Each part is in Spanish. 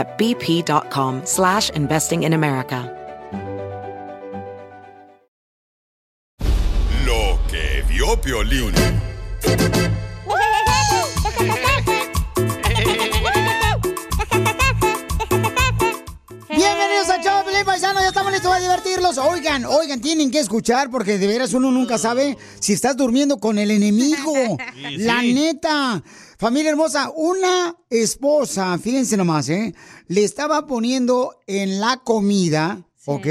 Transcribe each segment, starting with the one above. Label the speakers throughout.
Speaker 1: at bp.com slash investing in America.
Speaker 2: Lo que vio Piolín.
Speaker 3: Bienvenidos a Choplin Paisano, ya estamos listos para divertirlos. Oigan, oigan, tienen que escuchar porque de veras uno nunca sabe si estás durmiendo con el enemigo.
Speaker 4: Sí,
Speaker 3: La
Speaker 4: sí.
Speaker 3: neta. Familia hermosa, una esposa, fíjense nomás, ¿eh? Le estaba poniendo en la comida, ¿ok?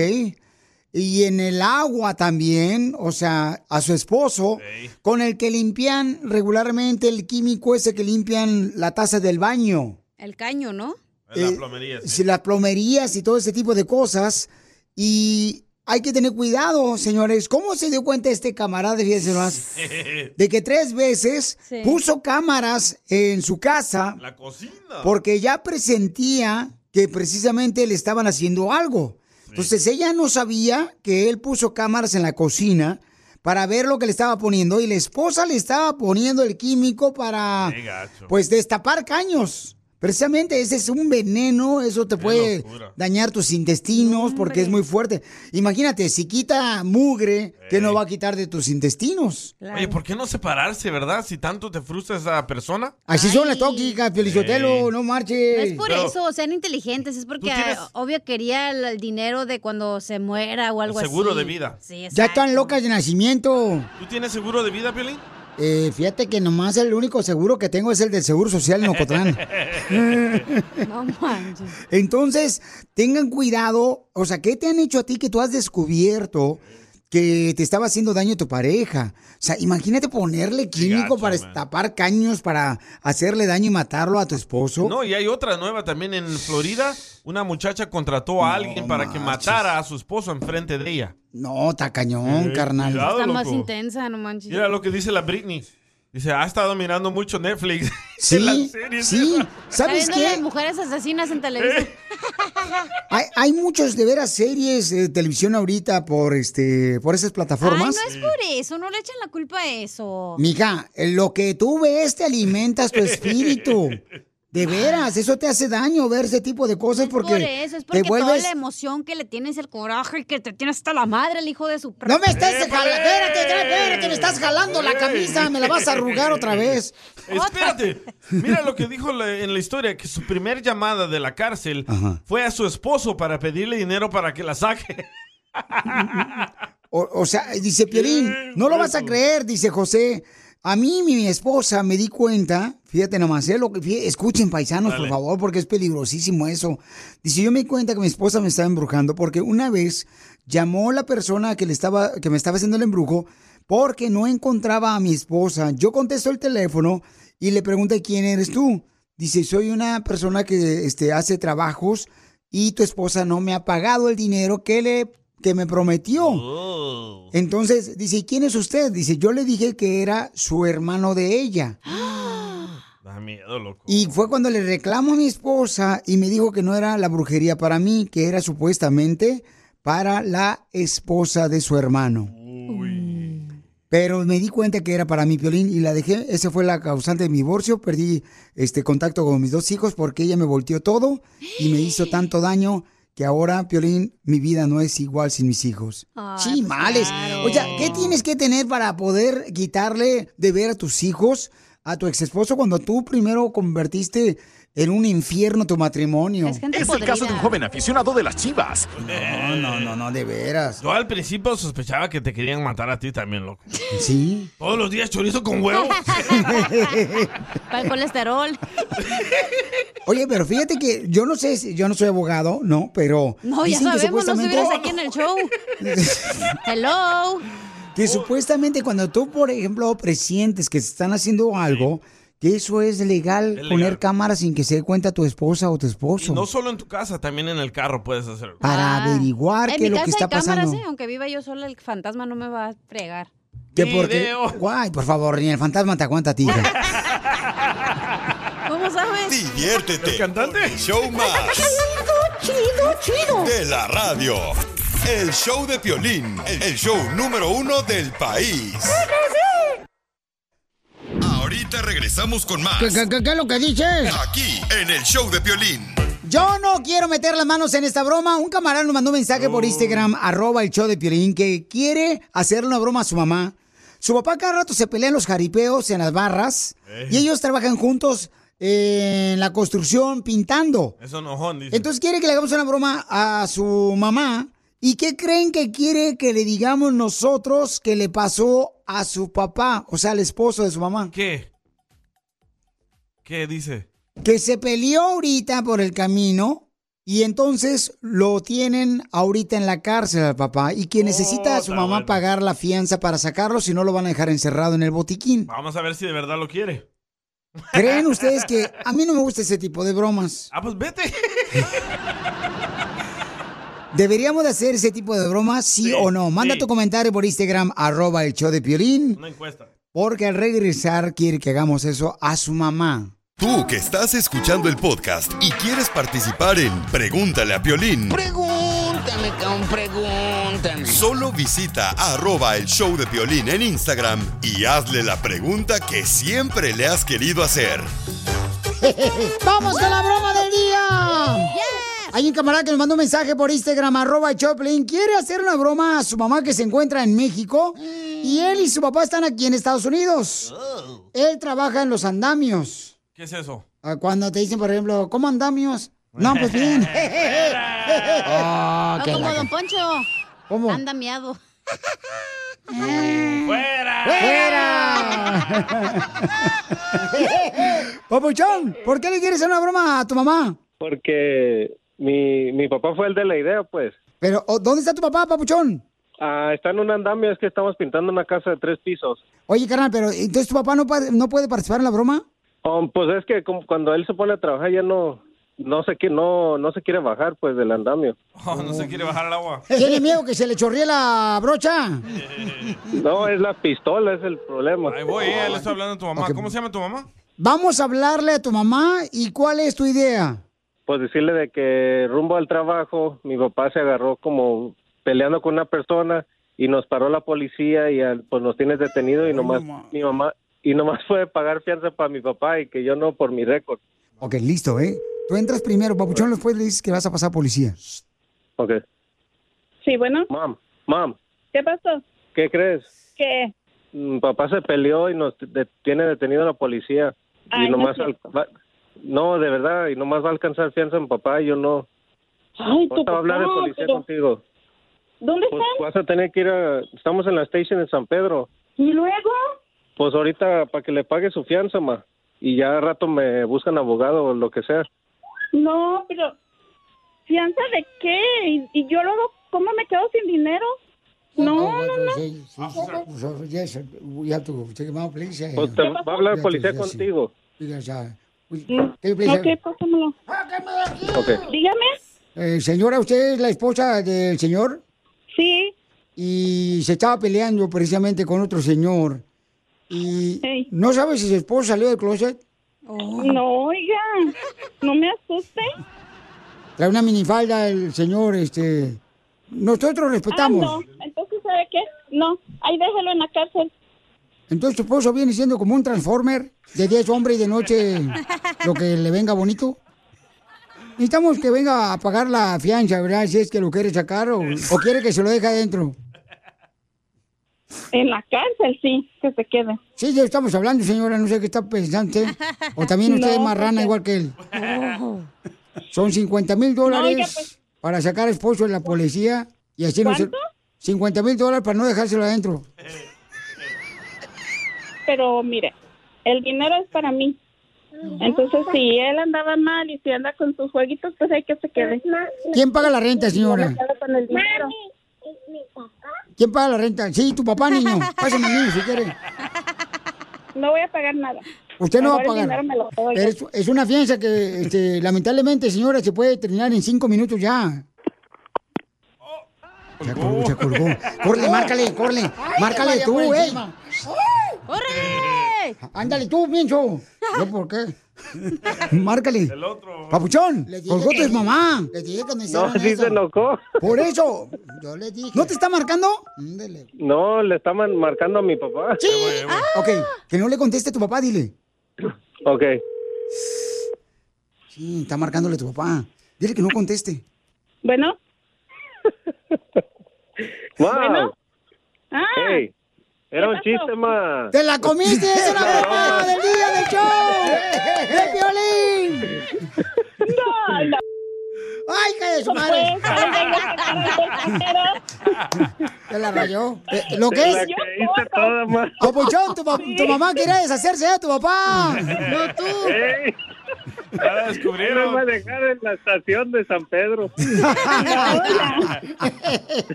Speaker 3: Y en el agua también, o sea, a su esposo, con el que limpian regularmente el químico ese que limpian la taza del baño.
Speaker 5: El caño, ¿no?
Speaker 3: Eh, si las plomerías y todo ese tipo de cosas. Y hay que tener cuidado, señores. ¿Cómo se dio cuenta este camarada, fíjense nomás, de que tres veces
Speaker 4: Sí.
Speaker 3: puso cámaras en su casa
Speaker 4: La cocina.
Speaker 3: porque ya presentía que precisamente le estaban haciendo algo. Entonces ella no sabía que él puso cámaras en la cocina para ver lo que le estaba poniendo y la esposa le estaba poniendo el químico para pues destapar caños. Precisamente ese es un veneno, eso te puede
Speaker 4: locura.
Speaker 3: dañar tus intestinos porque es muy fuerte. Imagínate, si quita mugre, ¿qué no va a quitar de tus intestinos?
Speaker 4: Oye, ¿por qué no separarse, verdad? Si tanto te frustra esa persona.
Speaker 3: Así son las tóxicas, Piolichotelo,
Speaker 4: Ey.
Speaker 3: no marches.
Speaker 5: No es por
Speaker 4: Pero-
Speaker 5: eso, sean inteligentes, es porque
Speaker 4: tienes-
Speaker 5: ah, obvio quería el, el dinero de cuando se muera o algo así.
Speaker 4: seguro de vida.
Speaker 5: Sí,
Speaker 3: Ya están locas de nacimiento.
Speaker 4: ¿Tú tienes seguro de vida, Piolín?
Speaker 3: Eh, fíjate que nomás el único seguro que tengo es el del Seguro Social en Ocotlán.
Speaker 5: No manches.
Speaker 3: Entonces, tengan cuidado. O sea, ¿qué te han hecho a ti que tú has descubierto que te estaba haciendo daño a tu pareja? O sea, imagínate ponerle químico
Speaker 4: gacho,
Speaker 3: para
Speaker 4: man.
Speaker 3: tapar caños, para hacerle daño y matarlo a tu esposo.
Speaker 4: No, y hay otra nueva también en Florida. Una muchacha contrató a alguien para que matara a su esposo enfrente de ella.
Speaker 3: No, está cañón,
Speaker 4: Eh,
Speaker 3: carnal.
Speaker 4: cuidado,
Speaker 5: Está más intensa, no manches.
Speaker 4: Mira lo que dice la Britney. Dice, ha estado mirando mucho Netflix.
Speaker 3: Sí,
Speaker 4: En las series.
Speaker 3: sí. ¿Sabes qué?
Speaker 5: las mujeres asesinas en televisión.
Speaker 3: Hay, hay muchos de veras series de televisión ahorita por este por esas
Speaker 5: Ay,
Speaker 3: plataformas.
Speaker 5: no es por eso, no le echen la culpa a eso.
Speaker 3: Mija, eh, lo que tú ves te alimentas tu espíritu. De veras, eso te hace daño ver ese tipo de cosas porque
Speaker 5: por eso, es porque
Speaker 3: te vuelves...
Speaker 5: toda la emoción que le tienes, el coraje y que te tienes hasta la madre, el hijo de su...
Speaker 3: No me estés jalando, espérate, espérate, me estás jalando la camisa, me la vas a arrugar otra vez.
Speaker 4: Espérate. Mira lo que dijo la- en la historia, que su primer llamada de la cárcel fue a su esposo para pedirle dinero para que la saque.
Speaker 3: O, o sea, dice Piolín, no lo vas a creer, dice José. A mí, mi, mi esposa, me di cuenta, fíjate nomás, ¿eh? Lo que, escuchen paisanos, por favor, porque es peligrosísimo eso. Dice, yo me di cuenta que mi esposa me estaba embrujando porque una vez llamó la persona que, le estaba, que me estaba haciendo el embrujo porque no encontraba a mi esposa. Yo contesto el teléfono y le pregunté, ¿quién eres tú? Dice, soy una persona que este, hace trabajos y tu esposa no me ha pagado el dinero que, le, que me prometió.
Speaker 4: Oh.
Speaker 3: Entonces, dice, ¿y quién es usted? Dice, yo le dije que era su hermano de ella.
Speaker 4: Da miedo, loco.
Speaker 3: Y fue cuando le reclamo a mi esposa y me dijo que no era la brujería para mí, que era supuestamente para la esposa de su hermano. Pero me di cuenta que era para mí, Piolín, y la dejé. Esa fue la causante de mi divorcio. Perdí este contacto con mis dos hijos porque ella me volteó todo y me hizo tanto daño que ahora, Piolín, mi vida no es igual sin mis hijos. sí, males. O sea, ¿qué tienes que tener para poder quitarle de ver a tus hijos, a tu ex esposo, cuando tú primero convertiste en un infierno tu matrimonio.
Speaker 5: Es gente
Speaker 6: Es el caso de un joven aficionado de las chivas.
Speaker 3: No, no, no, no, de veras.
Speaker 4: Yo al principio sospechaba que te querían matar a ti también, loco.
Speaker 3: Sí.
Speaker 4: Todos los días chorizo con huevo.
Speaker 5: Para el colesterol.
Speaker 3: Oye, pero fíjate que yo no sé, si- yo no soy abogado, no, pero
Speaker 5: No, ya sabemos, no
Speaker 3: supuestamente
Speaker 5: estuvieras aquí en el show. Hello.
Speaker 3: que supuestamente cuando tú, por ejemplo, presientes que se están haciendo algo, que eso es legal,
Speaker 4: legal.
Speaker 3: poner cámaras sin que se dé cuenta tu esposa o tu
Speaker 4: Y
Speaker 3: esposo.
Speaker 4: no solo en tu casa, también en el carro puedes hacerlo.
Speaker 3: para
Speaker 5: Ah.
Speaker 3: averiguar
Speaker 5: En
Speaker 3: qué es lo que está
Speaker 5: cámaras,
Speaker 3: pasando.
Speaker 5: ¿eh? Aunque viva yo sola, el fantasma no me va a fregar.
Speaker 3: Que porque, guay, por favor, ni el fantasma te aguanta a ti. hija.
Speaker 5: ¿Cómo sabes?
Speaker 2: Diviértete.
Speaker 4: ¿El cantante?
Speaker 2: el show más. De la radio. El show de Piolín. El show número uno del país. Ahorita regresamos con más.
Speaker 3: ¿Qué, qué- qué- qué es lo que dices?
Speaker 2: Aquí, en el show de Piolín.
Speaker 3: Yo no quiero meter las manos en esta broma. Un camarada nos mandó un mensaje por Instagram, arroba el show de Piolín, que quiere hacerle una broma a su mamá. Su papá cada rato se pelea en los jaripeos, en las barras, y ellos trabajan juntos eh, en la construcción, pintando.
Speaker 4: Eso enojón, dice.
Speaker 3: Entonces quiere que le hagamos una broma a su mamá. ¿Y qué creen que quiere que le digamos nosotros que le pasó a su papá? O sea, al esposo de su mamá.
Speaker 4: ¿Qué? ¿Qué dice?
Speaker 3: Que se peleó ahorita por el camino y entonces lo tienen ahorita en la cárcel al papá y que necesita a su mamá
Speaker 4: bueno.
Speaker 3: pagar la fianza para sacarlo si no lo van a dejar encerrado en el botiquín.
Speaker 4: Vamos a ver si de verdad lo quiere.
Speaker 3: ¿Creen ustedes que a mí no me gusta ese tipo de bromas?
Speaker 4: Ah, pues vete.
Speaker 3: ¿Deberíamos de hacer ese tipo de bromas, sí,
Speaker 4: Sí,
Speaker 3: o no? Manda
Speaker 4: sí.
Speaker 3: tu comentario por Instagram, arroba el show de Piolín,
Speaker 4: Una encuesta.
Speaker 3: porque al regresar quiere que hagamos eso a su mamá.
Speaker 2: Tú que estás escuchando el podcast y quieres participar en Pregúntale a Piolín.
Speaker 7: Pregúntame, cabrón, pregúntame.
Speaker 2: Solo visita arroba el show de Piolín en Instagram y hazle la pregunta que siempre le has querido hacer.
Speaker 3: ¡Vamos con la broma del día! Hay un camarada que nos mandó un mensaje por Instagram, arroba Choplin. Quiere hacer una broma a su mamá que se encuentra en México y él y su papá están aquí en Estados Unidos. Él trabaja en los andamios.
Speaker 4: ¿Qué es eso?
Speaker 3: Ah, Cuando te dicen, por ejemplo, ¿cómo andamios? No, pues bien. Ah,
Speaker 5: No
Speaker 3: qué
Speaker 5: como Don Poncho.
Speaker 3: ¿Cómo?
Speaker 5: Anda miado.
Speaker 4: ¡Fuera!
Speaker 3: ¡Fuera! Papuchón, ¿por qué le quieres hacer una broma a tu mamá?
Speaker 8: Porque mi, mi papá fue el de la idea, pues.
Speaker 3: Pero, ¿o- ¿dónde está tu papá, Papuchón?
Speaker 8: Ah, está en un andamio, es que estamos pintando una casa de tres pisos.
Speaker 3: Oye, carnal, pero entonces tu papá no, no puede participar en la broma?
Speaker 8: Um, pues es que como cuando él se pone a trabajar ya no no sé qué no no se quiere bajar pues del andamio.
Speaker 4: Oh, no se quiere bajar el agua.
Speaker 3: ¿Tiene miedo que se le chorríe la brocha?
Speaker 8: No, es la pistola, es el problema.
Speaker 4: Ahí voy, eh, le estoy hablando a tu mamá. ¿Cómo se llama tu mamá?
Speaker 3: Vamos a hablarle a tu mamá y ¿cuál es tu idea?
Speaker 8: Pues decirle de que rumbo al trabajo mi papá se agarró como peleando con una persona y nos paró la policía y al- pues nos tienes detenido y nomás mi mamá y nomás puede pagar fianza para mi papá y que yo no por mi récord.
Speaker 3: Ok, listo, ¿eh? Tú entras primero, Papuchón, después le dices que vas a pasar a policía.
Speaker 8: Ok.
Speaker 9: Sí, bueno,
Speaker 8: Mam, mam,
Speaker 9: ¿qué pasó?
Speaker 8: ¿qué crees?
Speaker 9: ¿Qué?
Speaker 8: Mi papá se peleó y nos de- tiene detenido la policía.
Speaker 9: Ay,
Speaker 8: y
Speaker 9: no
Speaker 8: nomás
Speaker 9: es
Speaker 8: al- va- no, de verdad, y nomás va a alcanzar fianza en papá y yo no.
Speaker 9: Ay, tu
Speaker 8: va a hablar de
Speaker 9: papá,
Speaker 8: policía
Speaker 9: pero-
Speaker 8: contigo.
Speaker 9: ¿Dónde
Speaker 8: Pues
Speaker 9: están?
Speaker 8: vas a tener que ir a... Estamos en la station en San Pedro.
Speaker 9: ¿Y luego?
Speaker 8: Pues ahorita para que le pague su fianza, ma. Y ya al rato me buscan abogado o lo que sea.
Speaker 9: No, pero... ¿Fianza de qué? ¿Y, y yo luego cómo me quedo sin dinero? No, no, no.
Speaker 3: Eh,
Speaker 8: Pues te va a hablar el policía contigo.
Speaker 3: You please,
Speaker 9: Ok, pásamelo. Dígame.
Speaker 3: eh, señora, ¿usted es la esposa del señor?
Speaker 9: Sí.
Speaker 3: Y se estaba peleando precisamente con otro señor. Y no sabe si su esposa salió del closet.
Speaker 9: No, oiga, no me asuste.
Speaker 3: Trae una minifalda el señor, este... Nosotros
Speaker 9: Ah,
Speaker 3: respetamos.
Speaker 9: no, entonces, ¿sabe qué? No, ahí déjelo en la cárcel.
Speaker 3: Entonces tu esposo viene siendo como un transformer, de día es hombre y de noche lo que le venga bonito. Necesitamos que venga a pagar la fianza, ¿verdad? Si es que lo quiere sacar o, o quiere que se lo deje adentro.
Speaker 9: En la cárcel, sí, que se quede.
Speaker 3: Sí, ya estamos hablando, señora, no sé qué está pensando usted. O también usted
Speaker 9: No,
Speaker 3: es marrana
Speaker 9: porque-
Speaker 3: igual que él. Son 50 mil dólares
Speaker 9: pues-
Speaker 3: para sacar esposo de la policía y así no se...
Speaker 9: ¿Cuánto?
Speaker 3: 50 mil dólares para no dejárselo adentro.
Speaker 9: Pero mire, el dinero es para mí. Entonces, si él andaba mal y si anda con sus jueguitos, pues hay que se quede.
Speaker 3: ¿Quién paga la renta, señora?
Speaker 9: Con el dinero.
Speaker 3: ¿Quién paga la renta? Sí, tu papá, niño. Pásame a mí si quiere.
Speaker 9: No voy a pagar nada.
Speaker 3: Usted no va a pagar. Es, es una fianza que, este, lamentablemente, señora, se puede terminar en cinco minutos ya. Ya colgó. Córrele, márcale, córrele. Márcale tú,
Speaker 5: por
Speaker 3: ¡Corre! Ándale tú, pienso. ¿Yo por qué? Márcale.
Speaker 4: El otro.
Speaker 3: Papuchón, colgó tu mamá.
Speaker 5: Le dije que me
Speaker 8: No, sí
Speaker 5: eso.
Speaker 8: se enojó.
Speaker 3: Por eso.
Speaker 5: Yo le dije.
Speaker 3: ¿No te está marcando?
Speaker 5: Ándele.
Speaker 8: No, le estaban marcando a mi papá.
Speaker 3: Sí. Ok, que no le conteste a tu papá, dile.
Speaker 8: Ok.
Speaker 3: Sí, está marcándole a tu papá. Dile que no conteste.
Speaker 9: Bueno,
Speaker 8: Wow.
Speaker 9: Bueno. ah,
Speaker 8: Hey, era un chiste, ma.
Speaker 3: ¡Te la comiste! ¡Es una broma del día del show! ¡De violín!
Speaker 9: no, no.
Speaker 3: ¡Ay, que de su
Speaker 9: Pues,
Speaker 3: madre!
Speaker 9: dinero.
Speaker 3: Te la rayó. Eh, ¿Lo que
Speaker 8: la
Speaker 3: es?
Speaker 8: creíste toda, ma.
Speaker 3: Papuchón, tu, pa- tu mamá quiere deshacerse de tu papá.
Speaker 5: No tú.
Speaker 8: Hey,
Speaker 4: Ya la
Speaker 8: él me va a
Speaker 4: descubrieron.
Speaker 8: dejar en la estación de San Pedro.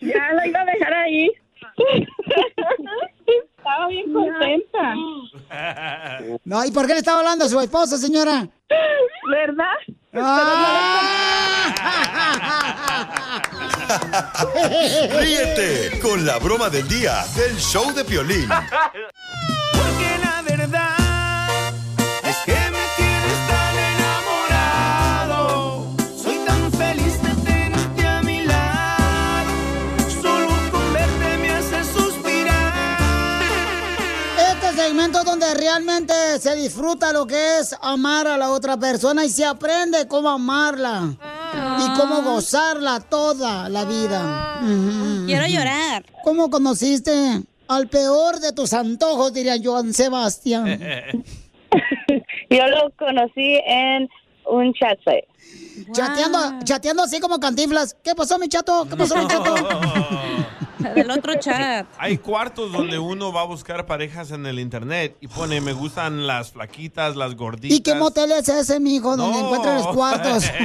Speaker 9: Ya lo iba a dejar ahí. Estaba bien contenta.
Speaker 3: No, ¿y por qué le estaba hablando a su esposa, señora?
Speaker 9: ¿Verdad?
Speaker 3: Ah.
Speaker 2: Ríete con la broma del día del show de Piolín.
Speaker 6: Porque la
Speaker 3: realmente se disfruta lo que es amar a la otra persona y se aprende cómo amarla y cómo gozarla toda la vida. Ujú.
Speaker 5: Quiero llorar.
Speaker 3: ¿Cómo conociste al peor de tus antojos, diría Joan Sebastián?
Speaker 9: Yo lo conocí en un chat site.
Speaker 3: Chateando, chateando así como cantiflas. ¿Qué pasó, mi chato? ¿Qué pasó, mi chato?
Speaker 5: Del otro chat.
Speaker 4: Hay cuartos donde uno va a buscar parejas en el internet y pone me gustan las flaquitas, las gorditas.
Speaker 3: ¿Y qué motel es ese, mijo, donde
Speaker 4: No.
Speaker 3: encuentran los cuartos?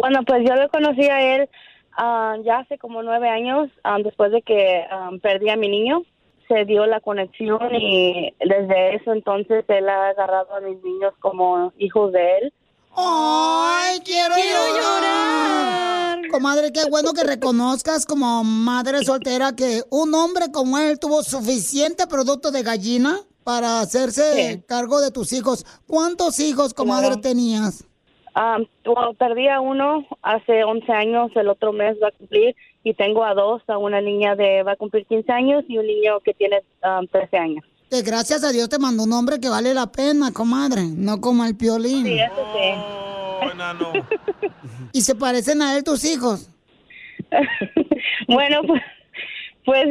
Speaker 9: Bueno, pues yo lo conocí a él ah, ya hace como nueve años, ah, después de que ah, perdí a mi niño. Se dio la conexión y desde eso entonces él ha agarrado a mis niños como hijos de él.
Speaker 3: ¡Ay, llorar! Comadre, qué bueno que reconozcas como madre soltera que un hombre como él tuvo suficiente producto de gallina para hacerse cargo de tus hijos. ¿Cuántos hijos, comadre,
Speaker 9: Claro.
Speaker 3: tenías?
Speaker 9: Bueno, perdí a uno hace 11 años, el otro mes va a cumplir, y tengo a dos, a una niña de va a cumplir 15 años y un niño que tiene ah, 13 años.
Speaker 3: Que gracias a Dios te mandó un hombre que vale la pena, comadre, no como el piolín.
Speaker 9: Sí, eso sí.
Speaker 4: Oh, enano.
Speaker 3: ¿Y se parecen a él tus hijos?
Speaker 9: Bueno, pues, pues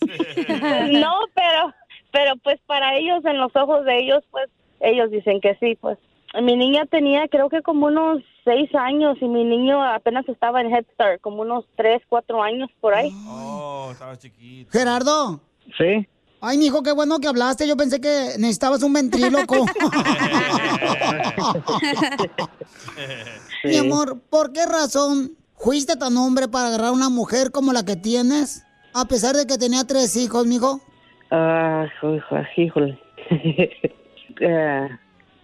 Speaker 9: no, pero, pero pues para ellos, en los ojos de ellos, pues ellos dicen que sí, pues. Mi niña tenía creo que como unos seis años y mi niño apenas estaba en Head Start, como unos tres, cuatro años por ahí.
Speaker 4: Oh, estaba chiquito.
Speaker 3: Gerardo.
Speaker 8: Sí.
Speaker 3: Ay, mijo, qué bueno que hablaste. Yo pensé que necesitabas un ventríloco. Mi amor, ¿por qué razón fuiste tan hombre para agarrar una mujer como la que tienes? A pesar de que tenía tres hijos, mijo.
Speaker 10: Ah, hijo- híjole. Eh,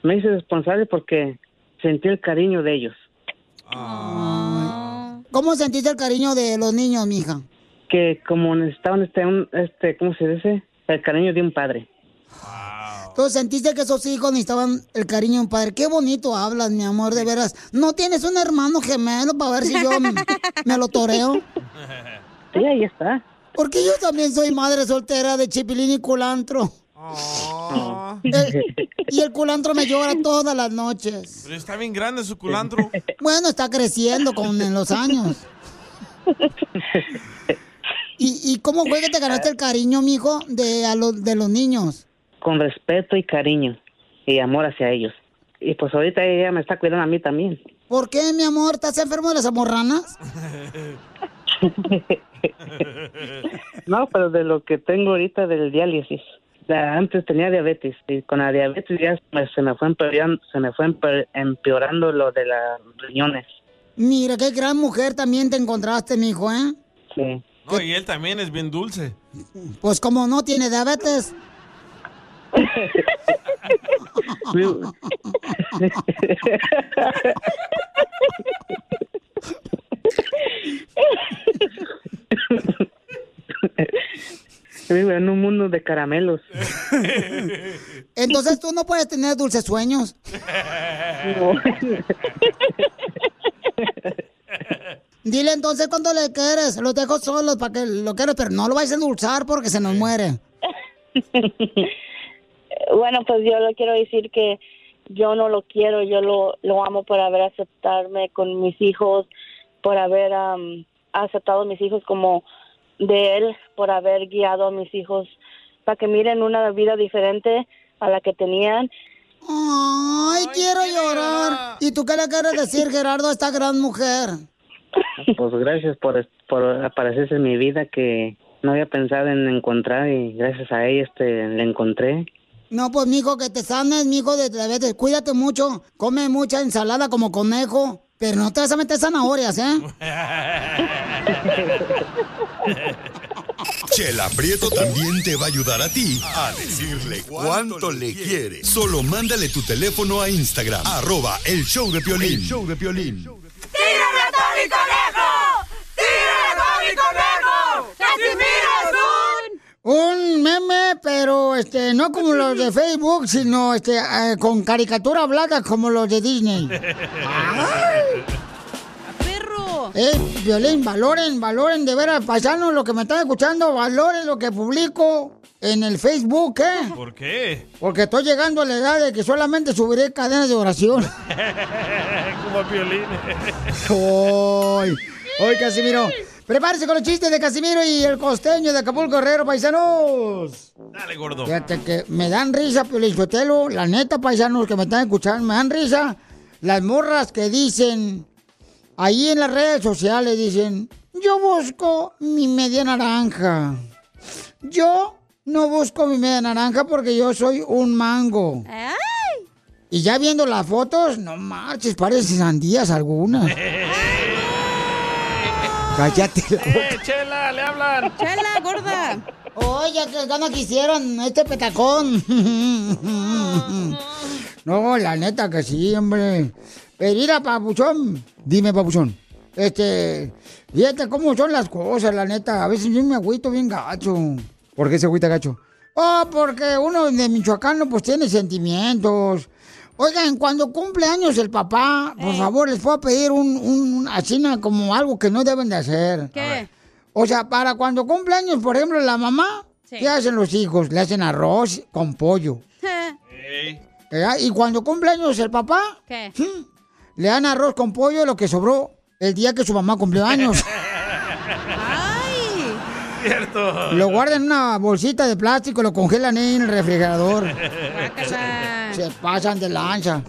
Speaker 10: me hice responsable porque sentí el cariño de ellos.
Speaker 3: ¿Cómo sentiste el cariño de los niños, mija?
Speaker 10: Que como necesitaban este, un- este, ¿cómo se dice? El cariño de un padre.
Speaker 3: Entonces sentiste que esos hijos necesitaban el cariño de un padre. Qué bonito hablas, mi amor, de veras. ¿No tienes un hermano gemelo para ver si yo me lo toreo?
Speaker 10: Sí, ahí está.
Speaker 3: Porque yo también soy madre soltera de chipilín y culantro. Eh, y el culantro me llora todas las noches.
Speaker 4: Pero está bien grande su culantro.
Speaker 3: Bueno, está creciendo con en los años. ¿Y, y cómo fue que te ganaste el cariño, mijo, de, a los de los niños?
Speaker 10: Con respeto y cariño y amor hacia ellos. Y pues ahorita ella me está cuidando a mí también.
Speaker 3: ¿Por qué, mi amor? ¿Estás enfermo de las amorranas?
Speaker 10: No, pero de lo que tengo ahorita del diálisis. Antes tenía diabetes y con la diabetes ya se me fue empeorando, se me fue empe- empeorando lo de las riñones.
Speaker 3: Mira, qué gran mujer también te encontraste, mijo, ¿eh?
Speaker 10: Sí.
Speaker 4: No, y él también es bien dulce.
Speaker 3: Pues como no tiene diabetes.
Speaker 10: Vivo en un mundo de caramelos.
Speaker 3: Entonces tú no puedes tener dulces sueños. Dile entonces cuando le quieres. Los dejo solos para que lo quieras, pero no lo vais a endulzar porque se nos muere.
Speaker 9: Bueno, pues yo le quiero decir que yo no lo quiero, yo lo, lo amo por haber aceptarme con mis hijos, por haber am, aceptado a mis hijos como de él, por haber guiado a mis hijos para que miren una vida diferente a la que tenían.
Speaker 3: Ay, quiero llorar. ¿Y tú qué le quieres decir, Gerardo, a esta gran mujer?
Speaker 10: Pues gracias por, por aparecerse en mi vida que no había pensado en encontrar y gracias a ella este, le encontré.
Speaker 3: No, pues, mijo, que te sanes, mijo, de diabetes. Cuídate mucho. Come mucha ensalada como conejo. Pero no te vas a meter zanahorias, ¿eh?
Speaker 2: Chela Prieto también te va a ayudar a ti a decirle cuánto le quiere. Solo mándale tu teléfono a Instagram, arroba el show de Piolín. El show de Piolín.
Speaker 6: ¡Tírame a Tony Conejo! ¡Tírame a Tony Conejo! ¡Casimiro es un...
Speaker 3: Un meme, pero este, no como los de Facebook, sino este, eh, con caricatura hablada como los de Disney. Eh, Violín, valoren, valoren de veras, paisanos, lo que me están escuchando, valoren lo que publico en el Facebook, ¿eh?
Speaker 4: ¿Por qué?
Speaker 3: Porque estoy llegando a la edad de que solamente subiré cadenas de oración.
Speaker 4: Como a Piolín.
Speaker 3: ¡Hoy! ¡Hoy, Casimiro! Prepárese con los chistes de Casimiro y el costeño de Acapulco Guerrero, paisanos.
Speaker 4: Dale, gordo.
Speaker 3: Fíjate que me dan risa, Piolichotelo, la neta, paisanos que me están escuchando, me dan risa las morras que dicen, ahí en las redes sociales dicen, yo busco mi media naranja. Yo no busco mi media naranja porque yo soy un mango. Y ya viendo las fotos, no marches, parecen sandías algunas. Cállate la boca.
Speaker 4: ¡Eh, Chela! ¡Le hablan!
Speaker 5: ¡Chela, gorda!
Speaker 3: Oye, que gana quisieran este petacón. No, la neta que sí, hombre. Pero mira, papuchón. Dime, papuchón. Este, fíjate cómo son las cosas, la neta. A veces yo me agüito bien gacho. ¿Por qué se agüita gacho? Oh, porque uno de Michoacán, pues tiene sentimientos. Oigan, cuando cumple años el papá, por favor, les puedo pedir un, un, na- como algo que no deben de hacer.
Speaker 5: ¿Qué?
Speaker 3: O sea, para cuando cumple años, por ejemplo, la mamá,
Speaker 5: Sí.
Speaker 3: ¿qué hacen los hijos? Le hacen arroz con pollo. ¿verdad? Y cuando cumple años el papá,
Speaker 5: ¿Qué?
Speaker 3: Le dan arroz con pollo lo que sobró el día que su mamá cumplió años.
Speaker 5: ¡Ay!
Speaker 4: Cierto.
Speaker 3: lo guardan en una bolsita de plástico, lo congelan ahí en el refrigerador. Se pasan de lanza.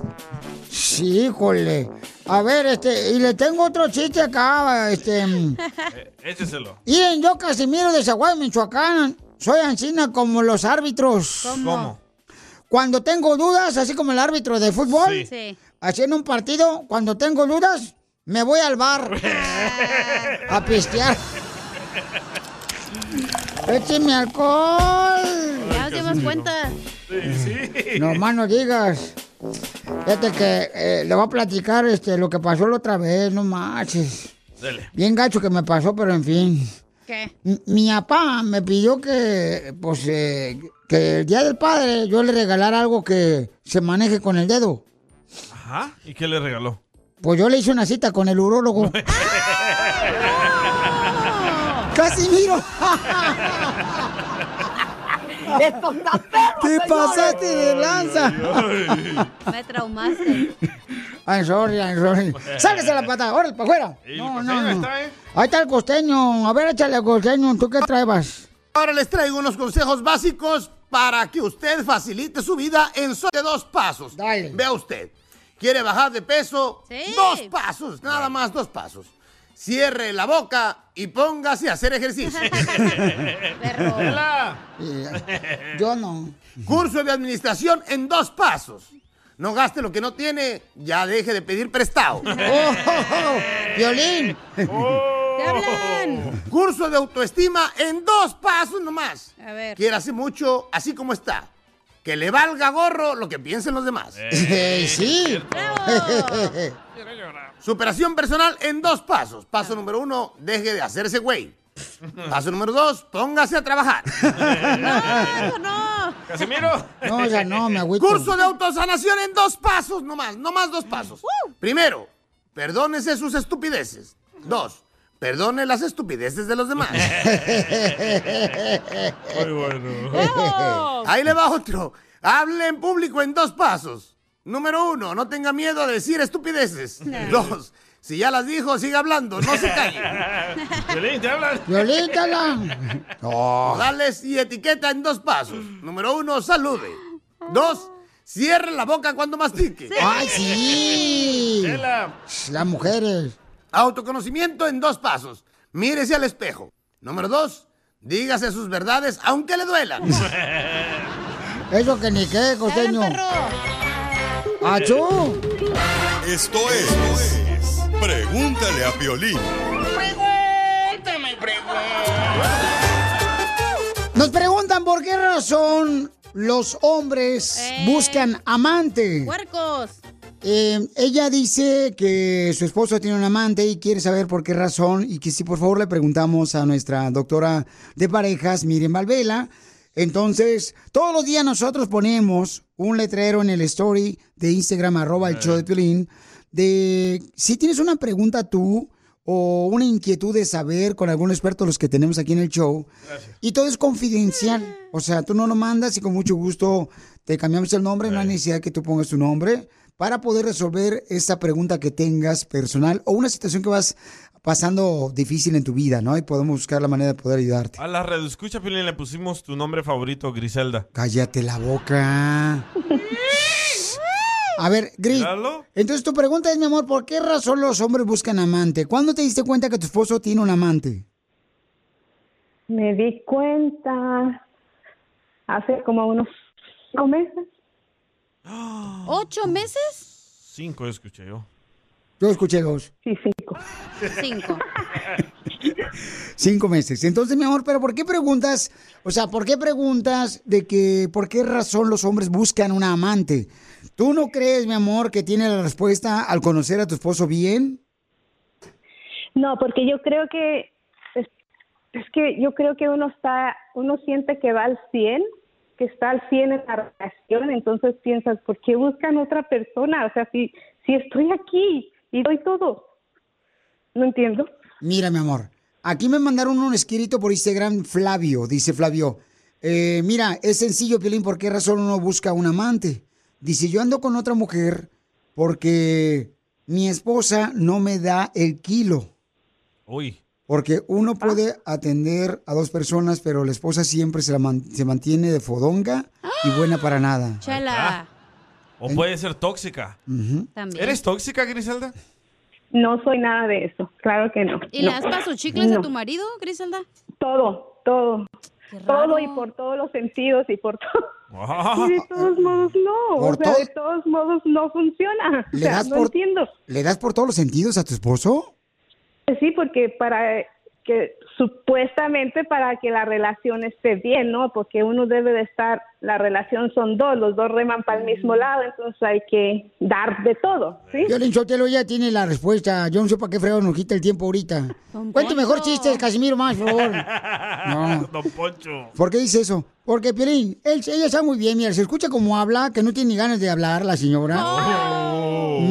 Speaker 3: Sí, híjole. A ver, este, y le tengo otro chiste acá, este.
Speaker 4: Eh, Écheselo.
Speaker 3: Miren, yo Casimiro de Zaguay, Michoacán, soy ancina como los árbitros.
Speaker 4: ¿Cómo?
Speaker 3: Cuando tengo dudas, así como el árbitro de fútbol,
Speaker 4: Sí.
Speaker 5: Sí.
Speaker 3: Así en un partido, cuando tengo dudas, me voy al bar a pistear. ¡Écheme alcohol!
Speaker 5: Ya nos dimos cuenta.
Speaker 4: Sí, sí.
Speaker 3: No más no digas. Fíjate que eh, le voy a platicar este, lo que pasó la otra vez, no manches.
Speaker 4: Dale.
Speaker 3: Bien gacho que me pasó, pero en fin.
Speaker 5: ¿Qué?
Speaker 3: M- Mi papá me pidió que, pues, eh, que el día del padre yo le regalara algo que se maneje con el dedo.
Speaker 4: Ajá. ¿Y qué le regaló?
Speaker 3: Pues yo le hice una cita con el urólogo. ¡Casimiro!
Speaker 11: ¡Esto está perro,
Speaker 3: Te pasaste de lanza.
Speaker 5: Me traumaste.
Speaker 3: I'm sorry, I'm sorry. Sáquese la pata, órale, para afuera. No, no, no. Ahí está el costeño. A ver, échale al costeño. ¿Tú qué traebas?
Speaker 12: Ahora les traigo unos consejos básicos para que usted facilite su vida en solo de dos pasos. Vea usted, quiere bajar de peso, dos pasos, nada más dos pasos. Cierre la boca y póngase a hacer ejercicio.
Speaker 3: Yo no.
Speaker 12: Curso de administración en dos pasos. No gaste lo que no tiene, ya deje de pedir prestado.
Speaker 3: Oh, Violín.
Speaker 5: ¿Te hablan?
Speaker 12: Curso de autoestima en dos pasos nomás.
Speaker 5: A ver.
Speaker 12: Quiérase mucho, así como está. Que le valga gorro lo que piensen los demás.
Speaker 3: Eh, sí.
Speaker 12: Superación personal en dos pasos. Paso número uno, deje de hacerse güey. Paso número dos, póngase a trabajar.
Speaker 5: No, no.
Speaker 4: Casimiro.
Speaker 3: No, ya no, me agüito.
Speaker 12: Curso de autosanación en dos pasos nomás, nomás dos pasos. Primero, perdónese sus estupideces. Dos, perdone las estupideces de los demás.
Speaker 4: Muy bueno.
Speaker 12: Ahí le va otro. Hable en público en dos pasos. Número uno, no tenga miedo a decir estupideces. Dos, si ya las dijo, siga hablando, no se calle.
Speaker 4: Violín, te hablan.
Speaker 3: Violín, te hablan. No.
Speaker 12: Modales y etiqueta en dos pasos. Número uno, salude. Dos, cierre la boca cuando mastique.
Speaker 3: ¡Ay, sí! Las mujeres.
Speaker 12: Autoconocimiento en dos pasos. Mírese al espejo. Número dos, dígase sus verdades aunque le duelan.
Speaker 3: Eso que ni qué, costeño. ¡Achú!
Speaker 2: Esto es Pregúntale a Piolín.
Speaker 13: Pregúntame,
Speaker 3: Nos preguntan por qué razón los hombres buscan amante.
Speaker 5: Puercos.
Speaker 3: Eh, ella dice que su esposo tiene un amante y quiere saber por qué razón y que si por favor le preguntamos a nuestra doctora de parejas, Miriam Valvela. Entonces, todos los días nosotros ponemos un letrero en el story de Instagram, arroba el show de Piolín, de si tienes una pregunta tú o una inquietud de saber con algún experto los que tenemos aquí en el show. Y todo es confidencial. O sea, tú no lo mandas y con mucho gusto te cambiamos el nombre, no hay necesidad que tú pongas tu nombre para poder resolver esa pregunta que tengas personal o una situación que vas pasando difícil en tu vida, ¿no? Y podemos buscar la manera de poder ayudarte.
Speaker 4: A la red escucha, Piolín, le pusimos tu nombre favorito, Griselda.
Speaker 3: Cállate la boca. A ver, Gris.
Speaker 4: Míralo.
Speaker 3: Entonces tu pregunta es, mi amor, ¿por qué razón los hombres buscan amante? ¿Cuándo te diste cuenta que tu esposo tiene un amante?
Speaker 14: Me di cuenta hace como unos cinco meses.
Speaker 5: ¿Ocho meses?
Speaker 4: Cinco escuché yo.
Speaker 3: Yo escuché dos.
Speaker 14: Sí, cinco.
Speaker 5: Cinco.
Speaker 3: Cinco meses. Entonces, mi amor, pero ¿por qué preguntas? O sea, ¿por qué preguntas de que por qué razón los hombres buscan una amante? ¿Tú no crees, mi amor, que tiene la respuesta al conocer a tu esposo bien?
Speaker 14: No, porque yo creo que es, es que yo creo que uno está, uno siente que va al 100, que está al 100 en la relación, entonces piensas, ¿por qué buscan otra persona? O sea, si, si estoy aquí y doy todo. No entiendo.
Speaker 3: Mira, mi amor, aquí me mandaron un escrito por Instagram, Flavio, dice Flavio. eh, mira, es sencillo, Piolín, ¿por qué razón uno busca un amante? Dice, yo ando con otra mujer porque mi esposa no me da el kilo.
Speaker 4: Uy.
Speaker 3: Porque uno puede atender a dos personas, pero la esposa siempre se, la man- se mantiene de fodonga y buena para nada.
Speaker 5: Chela.
Speaker 4: O puede ser tóxica.
Speaker 5: También.
Speaker 4: ¿Eres tóxica, Griselda?
Speaker 14: No soy nada de eso, claro que no.
Speaker 5: ¿Y
Speaker 14: No.
Speaker 5: le das paso chicles a
Speaker 14: No.
Speaker 5: tu marido, Griselda?
Speaker 14: Todo, todo. Todo y por todos los sentidos y por todo.
Speaker 4: Ah.
Speaker 14: Y de todos modos no,
Speaker 3: Por
Speaker 14: o sea, de todos modos no funciona. O
Speaker 3: ¿Le
Speaker 14: sea,
Speaker 3: das
Speaker 14: no
Speaker 3: por-
Speaker 14: entiendo.
Speaker 3: ¿Le das por todos los sentidos a tu esposo?
Speaker 14: Sí, porque para que supuestamente para que la relación esté bien, ¿no? Porque uno debe de estar, la relación son dos, los dos reman para el mismo lado, entonces hay que dar de todo, ¿sí?
Speaker 3: Violín Sotelo ya tiene la respuesta. Yo no sé para qué fregado nos quita el tiempo ahorita. Cuente mejor chistes, Casimiro, más, por favor. No.
Speaker 4: Don Poncho.
Speaker 3: ¿Por qué dice eso? Porque, Piolín, él, ella está muy bien, mira, se escucha como habla, que no tiene ni ganas de hablar la señora.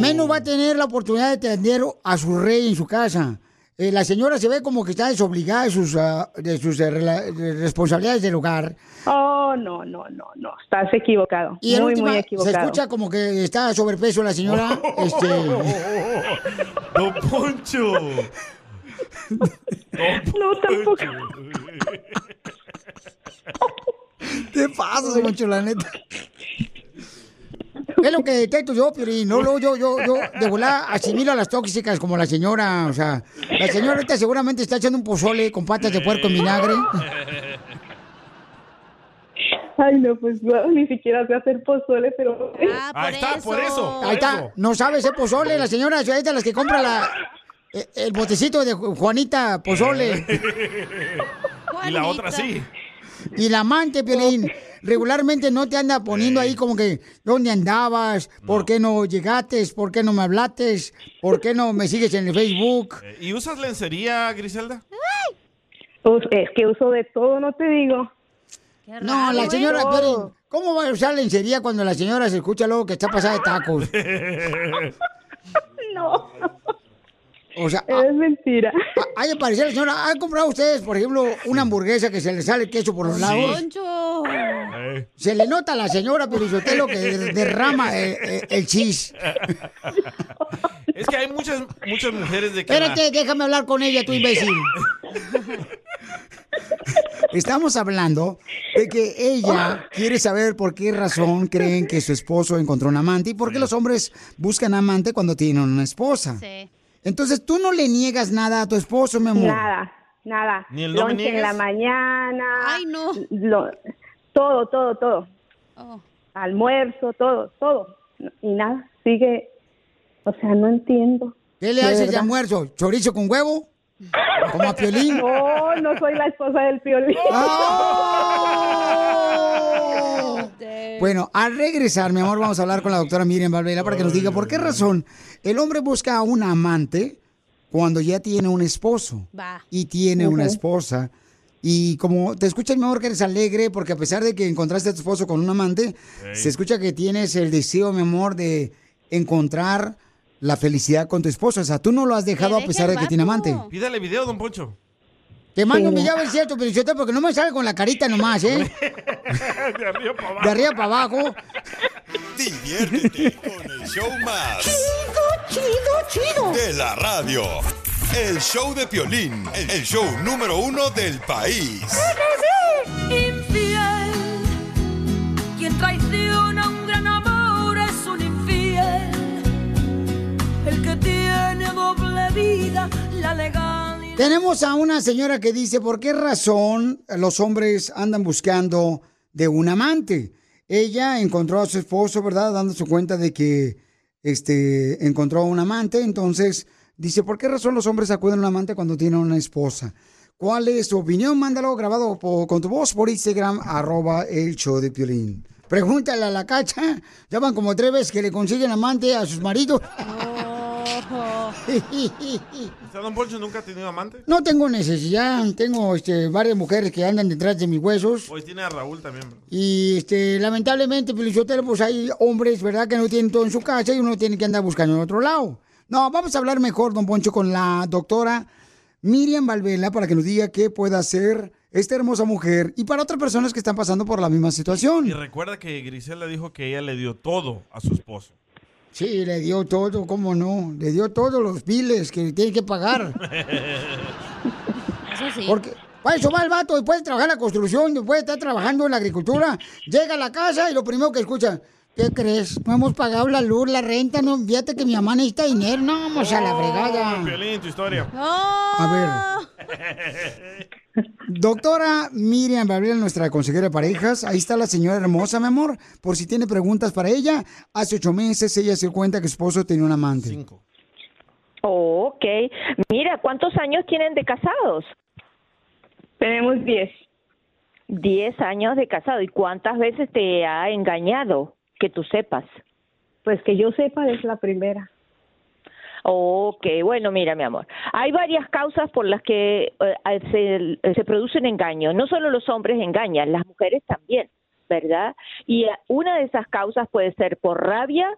Speaker 3: Menos va a tener la oportunidad de atender a su rey en su casa. Eh, la señora se ve como que está desobligada de sus, ah, de sus de responsabilidades del hogar.
Speaker 15: Oh, no, no, no, no. Estás equivocado.
Speaker 3: Y
Speaker 15: muy,
Speaker 3: última,
Speaker 15: muy
Speaker 3: se
Speaker 15: equivocado.
Speaker 3: escucha como que está sobrepeso la señora. este,
Speaker 4: Don Poncho.
Speaker 15: No, tampoco.
Speaker 3: ¿Qué pasa, Don Poncho, la neta? Es lo que detecto yo, Piolín. No, no, yo, yo, yo, de volar asimilo a las tóxicas como la señora. O sea, la señora ahorita seguramente está echando un pozole con patas de puerco en vinagre.
Speaker 15: Ay, no, pues no, ni siquiera sé hacer pozole, pero...
Speaker 5: Ah,
Speaker 4: Ahí está, por eso.
Speaker 3: Ahí está. No sabe ese pozole. La señora es de las que compra la, eh, el botecito de Juanita Pozole.
Speaker 4: Y la otra sí.
Speaker 3: Y la amante, Piolín, regularmente no te anda poniendo ahí como que, ¿dónde andabas? ¿Por qué no llegaste? ¿Por qué no me hablaste? ¿Por qué no me sigues en el Facebook?
Speaker 4: Eh, ¿Y usas lencería, Griselda?
Speaker 15: Pues, es que uso de todo, no te digo.
Speaker 3: No, la señora. Piolín, ¿cómo va a usar lencería cuando la señora se escucha luego que está pasada de tacos?
Speaker 15: No.
Speaker 3: O sea,
Speaker 15: Es mentira.
Speaker 3: hay que parecer, la señora, ¿han comprado ustedes, por ejemplo, una hamburguesa que se le sale el queso por los lados?
Speaker 5: Poncho.
Speaker 3: Se le nota a la señora Pelizotelo que derrama el, el, el chis.
Speaker 4: Es que hay muchas, muchas mujeres de que... la-
Speaker 3: Espérate, déjame hablar con ella, tu imbécil. Estamos hablando de que ella quiere saber por qué razón creen que su esposo encontró un amante y por qué los hombres buscan amante cuando tienen una esposa.
Speaker 5: Sí.
Speaker 3: Entonces tú no le niegas nada a tu esposo, mi amor.
Speaker 15: Nada, nada.
Speaker 4: ¿Ni el no
Speaker 15: en la mañana.
Speaker 5: Ay, no.
Speaker 15: lo- todo, todo, todo.
Speaker 5: Oh.
Speaker 15: Almuerzo, todo, todo. Y nada, sigue. O sea, no entiendo.
Speaker 3: ¿Qué le haces de almuerzo? ¿Chorizo con huevo? ¿Como a Piolín?
Speaker 15: No, no soy la esposa del piolín.
Speaker 3: ¡Oh! Bueno, al regresar, mi amor, vamos a hablar con la doctora Miriam Valvela para que nos diga por qué razón el hombre busca a un amante cuando ya tiene un esposo
Speaker 5: Va.
Speaker 3: y tiene una esposa. Y como te escucha mi amor que eres alegre, porque a pesar de que encontraste a tu esposo con un amante, se escucha que tienes el deseo, mi amor, de encontrar la felicidad con tu esposo. O sea, tú no lo has dejado a pesar de que tiene amante.
Speaker 4: Pídale video, don Poncho.
Speaker 3: Te mando
Speaker 15: Sí.
Speaker 3: video, es cierto, pero yo te- porque no me sale con la carita nomás, ¿eh?
Speaker 4: de arriba para abajo.
Speaker 3: De arriba para abajo.
Speaker 2: Diviértete con el show más.
Speaker 3: Chido, chido, chido.
Speaker 2: De la radio. El show de Piolín, el show número uno del país.
Speaker 16: Infiel, quien traiciona un gran amor es un infiel. El que tiene doble vida, la legal.
Speaker 3: Tenemos a una señora que dice por qué razón los hombres andan buscando de un amante. Ella encontró a su esposo, ¿verdad? Dándose cuenta de que este, encontró a un amante. Entonces, dice, ¿por qué razón los hombres acuden a un amante cuando tienen una esposa? ¿Cuál es tu opinión? Mándalo grabado po- con tu voz por Instagram, arroba el show de Piolín. Pregúntale a la cacha. Ya van como tres veces que le consiguen amante a sus maridos.
Speaker 4: ¿Usted, don Poncho, nunca ha tenido amante?
Speaker 3: No tengo necesidad, tengo este, varias mujeres que andan detrás de mis huesos.
Speaker 4: Pues tiene a Raúl también. bro.
Speaker 3: Y este, lamentablemente, Pelichotero, pues hay hombres, ¿verdad?, que no tienen todo en su casa y uno tiene que andar buscando en otro lado. No, vamos a hablar mejor, don Poncho, con la doctora Miriam Valvela para que nos diga qué puede hacer esta hermosa mujer y para otras personas que están pasando por la misma
Speaker 4: Y
Speaker 3: situación.
Speaker 4: recuerda que Grisela dijo que ella le dio todo a su esposo.
Speaker 3: Sí, le dio todo, ¿cómo no? Le dio todos los biles que tiene que pagar.
Speaker 5: Eso sí.
Speaker 3: Porque para eso va el vato, después de trabajar en la construcción, después de estar trabajando en la agricultura, llega a la casa y lo primero que escucha, ¿qué crees? No hemos pagado la luz, la renta, no, fíjate que mi mamá necesita dinero, no, vamos a la
Speaker 4: Oh,
Speaker 3: fregada.
Speaker 4: Piolín, tu historia.
Speaker 3: A Doctora Miriam Gabriel, nuestra consejera de parejas, ahí está la señora hermosa, mi amor, por si tiene preguntas para ella. Hace ocho meses ella se dio cuenta que su esposo tenía un amante.
Speaker 17: Oh, ok. Mira, ¿cuántos años tienen de casados?
Speaker 15: Tenemos 10.
Speaker 17: Diez años de casado. ¿Y cuántas veces te ha engañado? Que tú sepas.
Speaker 15: Pues que yo sepa, es la primera.
Speaker 17: Ok, bueno, mira, mi amor. Hay varias causas por las que eh, se, se produce un engaño. No solo los hombres engañan, las mujeres también, ¿verdad? Y eh, una de esas causas puede ser por rabia,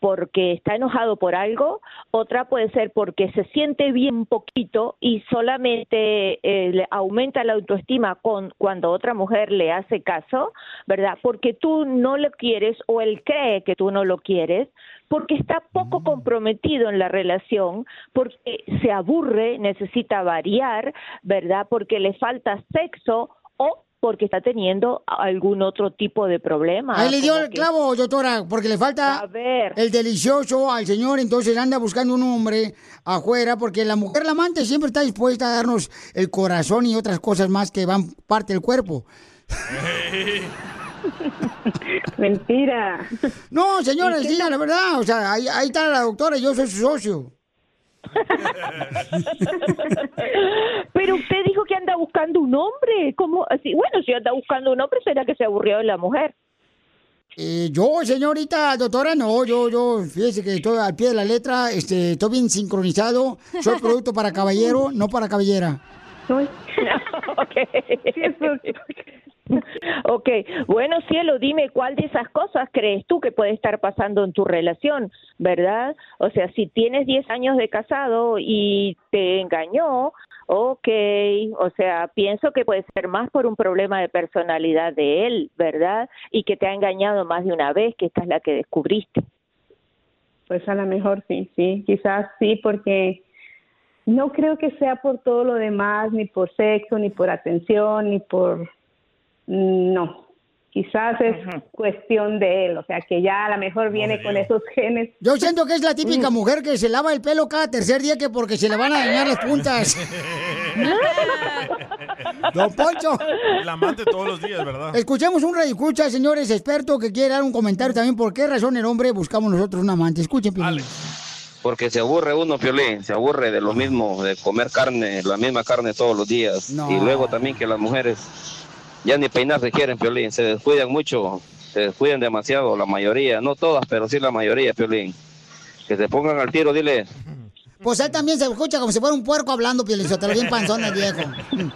Speaker 17: porque está enojado por algo, otra puede ser porque se siente bien poquito y solamente eh, le aumenta la autoestima con cuando otra mujer le hace caso, ¿verdad? Porque tú no lo quieres o él cree que tú no lo quieres, porque está poco comprometido en la relación, porque se aburre, necesita variar, ¿verdad? Porque le falta sexo o porque está teniendo algún otro tipo de problema.
Speaker 3: Ahí le dio el
Speaker 17: que-
Speaker 3: clavo, doctora, porque le falta el delicioso al señor, entonces anda buscando un hombre afuera, porque la mujer, la amante, siempre está dispuesta a darnos el corazón y otras cosas más que van parte del cuerpo.
Speaker 15: Mentira.
Speaker 3: No, señores, diga la verdad, o sea, ahí, ahí está la doctora, yo soy su socio.
Speaker 17: Pero usted dijo que anda buscando un hombre. ¿Cómo? Así, bueno, si anda buscando un hombre, será que se aburrió de la mujer.
Speaker 3: Eh, yo, señorita doctora, no, yo, yo, fíjese que estoy al pie de la letra, este, estoy bien sincronizado, soy producto para caballero, no para caballera.
Speaker 17: ok, bueno cielo, dime cuál de esas cosas crees tú que puede estar pasando en tu relación, ¿verdad? O sea, si tienes 10 años de casado y te engañó, ok, o sea, pienso que puede ser más por un problema de personalidad de él, ¿verdad? Y que te ha engañado más de una vez, que esta es la que descubriste.
Speaker 15: Pues a lo mejor sí, sí, quizás sí, porque no creo que sea por todo lo demás, ni por sexo, ni por atención, ni por... No, quizás es cuestión de él, o sea, que ya a lo mejor viene con esos genes.
Speaker 3: Yo siento que es la típica
Speaker 15: Mm.
Speaker 3: mujer que se lava el pelo cada tercer día que porque se le van a dañar las puntas. Don Poncho.
Speaker 4: El amante todos los días, ¿verdad?
Speaker 3: Escuchemos un escucha, señores, experto que quiere dar un comentario también. ¿Por qué razón el hombre buscamos nosotros un amante? Escuchen, Piolín.
Speaker 18: Porque se aburre uno, Piolín, se aburre de lo mismo, de comer carne, la misma carne todos los días.
Speaker 3: No.
Speaker 18: Y luego también que las mujeres ya ni peinarse quieren, Piolín, se descuidan mucho, se descuidan demasiado, la mayoría, no todas, pero sí la mayoría, Piolín. Que se pongan al tiro, dile.
Speaker 3: Pues él también se escucha como si fuera un puerco hablando, Piolín. Te lo bien panzón el viejo.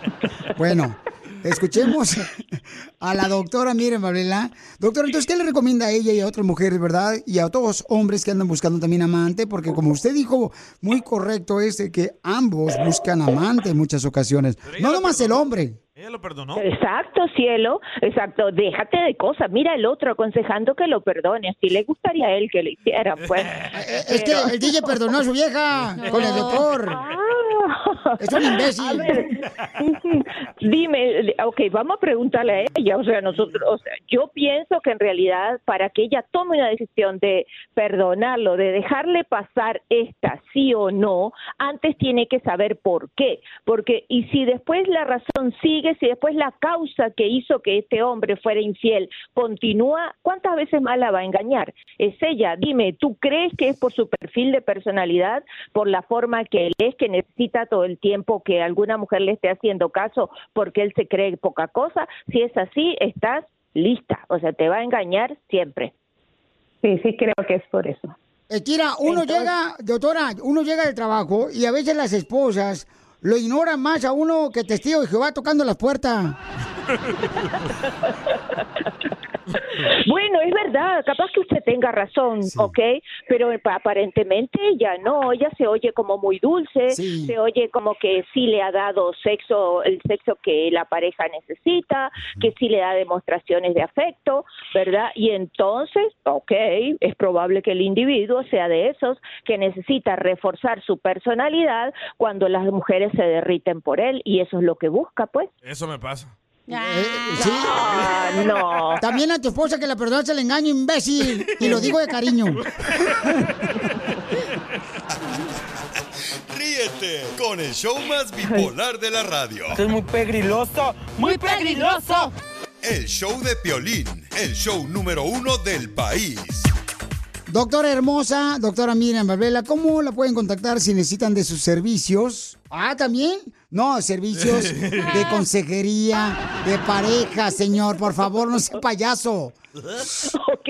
Speaker 3: Bueno, escuchemos a la doctora Miren Varela. Doctora, entonces, ¿qué le recomienda a ella y a otras mujeres, verdad? Y a todos los hombres que andan buscando también amante, porque como usted dijo, muy correcto es de que ambos buscan amante en muchas ocasiones. No nomás el hombre.
Speaker 4: Ella lo perdonó.
Speaker 17: Exacto, cielo, exacto, déjate de cosas, mira el otro aconsejando que lo perdone, así le gustaría a él que lo hicieran, pues.
Speaker 3: Es que el DJ perdonó a su vieja con el doctor. Es un imbécil.
Speaker 17: A ver, dime, ok, vamos a preguntarle a ella, o sea, nosotros, o sea, yo pienso que en realidad para que ella tome una decisión de perdonarlo, de dejarle pasar esta sí o no, antes tiene que saber por qué, porque y si después la razón sigue, si después la causa que hizo que este hombre fuera infiel continúa, ¿cuántas veces más la va a engañar? Es ella, dime, ¿tú crees que es por su perfil de personalidad, por la forma que él es, que necesita todo el tiempo que alguna mujer le esté haciendo caso porque él se cree poca cosa? Si es así, estás lista, o sea, te va a engañar siempre.
Speaker 15: Sí, sí creo que es por eso.
Speaker 3: Kira, uno llega, doctora, uno llega del trabajo y a veces las esposas lo ignoran más a uno que testigo de Jehová tocando las puertas.
Speaker 17: Bueno, es verdad, capaz que usted tenga razón, ¿ok? Pero pa- aparentemente ella no, ella se oye como muy dulce, se oye como que sí le ha dado sexo, el sexo que la pareja necesita, que sí le da demostraciones de afecto, ¿verdad? Y entonces, ok, es probable que el individuo sea de esos que necesita reforzar su personalidad cuando las mujeres se derriten por él y eso es lo que busca, pues.
Speaker 4: Eso me pasa.
Speaker 3: Eh, Sí.
Speaker 17: no.
Speaker 3: También a tu esposa que la perdonaste el engaño, imbécil. Y lo digo de cariño.
Speaker 2: Ríete con el show más bipolar de la radio.
Speaker 6: es muy pegriloso, muy pegriloso.
Speaker 2: El show de Piolín, el show número uno del país.
Speaker 3: Doctora hermosa, doctora Miriam Barbela, ¿cómo la pueden contactar si necesitan de sus servicios? Ah, también. No, servicios de consejería, de pareja, señor. Por favor, no sea payaso.
Speaker 17: Ok,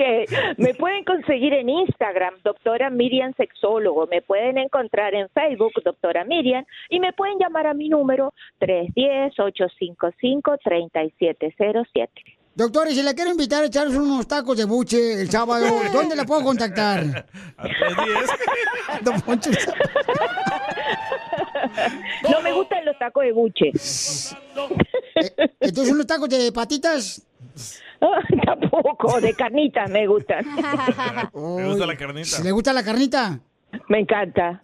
Speaker 17: me pueden conseguir en Instagram, doctora Miriam Sexólogo, me pueden encontrar en Facebook, doctora Miriam, y me pueden llamar a mi número 310-855-3707.
Speaker 3: Doctor, y si le quiero invitar a echarles unos tacos de buche el sábado, ¿dónde le puedo contactar? Don Poncho.
Speaker 17: No me gustan los tacos de buche.
Speaker 3: Entonces, unos tacos de patitas.
Speaker 17: Tampoco, de carnitas me gustan.
Speaker 4: Me gusta la carnita.
Speaker 3: ¿Le gusta la carnita?
Speaker 17: Me encanta.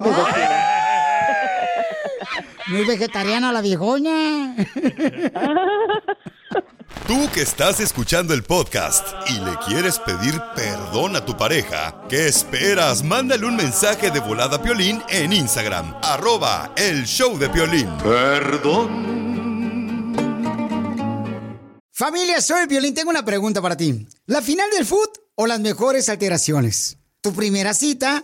Speaker 3: Muy vegetariana la viejoña.
Speaker 2: Tú que estás escuchando el podcast y le quieres pedir perdón a tu pareja, ¿qué esperas? Mándale un mensaje de volada a Piolín en Instagram, arroba el show de Piolín. Perdón.
Speaker 3: Familia, soy Violín. Tengo una pregunta para ti. ¿La final del foot o las mejores alteraciones? ¿Tu primera cita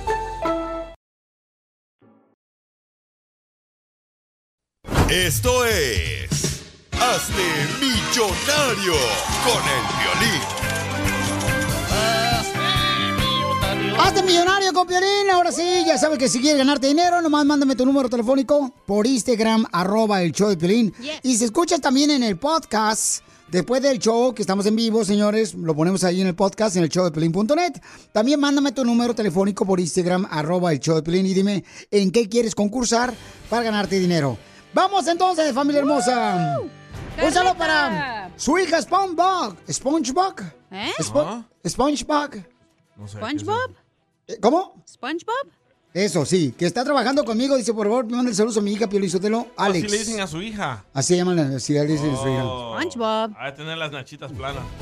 Speaker 2: Esto es. Hazte millonario con el violín.
Speaker 3: Hazte millonario con Piolín. Ahora sí, ya sabes que si quieres ganarte dinero, nomás mándame tu número telefónico por Instagram, arroba el show de Piolín. Y si escuchas también en el podcast, después del show, que estamos en vivo, señores, lo ponemos ahí en el podcast, en el show de Piolín.net. También mándame tu número telefónico por Instagram, arroba el show de Piolín, y dime en qué quieres concursar para ganarte dinero. Vamos entonces, familia hermosa. Un saludo para su hija SpongeBob. SpongeBob.
Speaker 5: ¿Eh?
Speaker 3: Spo- SpongeBob.
Speaker 5: ¿SpongeBob?
Speaker 3: Eh, ¿Cómo?
Speaker 5: ¿SpongeBob?
Speaker 3: Eso, sí, que está trabajando conmigo. Dice, por favor, manda saludos a mi hija Pio Lizotelo, Alex.
Speaker 4: Así le dicen a su hija.
Speaker 3: Así llaman, así le dicen a su hija.
Speaker 4: Oh,
Speaker 5: SpongeBob.
Speaker 4: De tener las nachitas planas.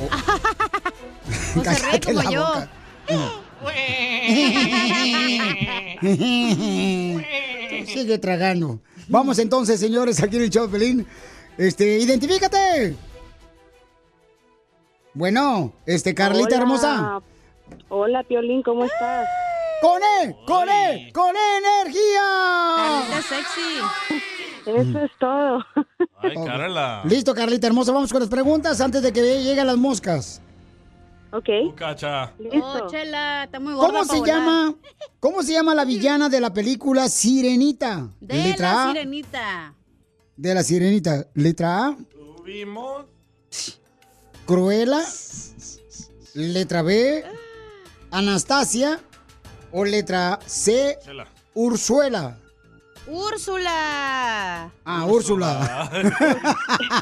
Speaker 5: No se ríe como
Speaker 3: la
Speaker 5: yo.
Speaker 3: boca. Sigue tragando. Vamos entonces, señores, aquí en el show Pelín. Este, identifícate. Bueno, este, Carlita
Speaker 9: Hola.
Speaker 3: hermosa.
Speaker 9: Hola, Piolín, ¿cómo estás?
Speaker 3: ¡Con él! ¡Con él! ¡Con energía!
Speaker 5: Carlita sexy.
Speaker 9: Eso es todo.
Speaker 4: Ay, Carla.
Speaker 3: Listo, Carlita hermosa, vamos con las preguntas antes de que lleguen las moscas.
Speaker 9: Ok.
Speaker 4: Cacha.
Speaker 5: Oh, chela, está muy gorda
Speaker 3: ¿Cómo se
Speaker 5: volar.
Speaker 3: llama? ¿Cómo se llama la villana de la película Sirenita?
Speaker 5: De
Speaker 3: Letra
Speaker 5: la
Speaker 3: A.
Speaker 5: sirenita.
Speaker 3: De la Sirenita. Letra A.
Speaker 4: Tuvimos.
Speaker 3: Cruela. Letra B. Anastasia. O letra C.
Speaker 4: Chela.
Speaker 3: Ursuela.
Speaker 5: Úrsula.
Speaker 3: Ah, Úrsula.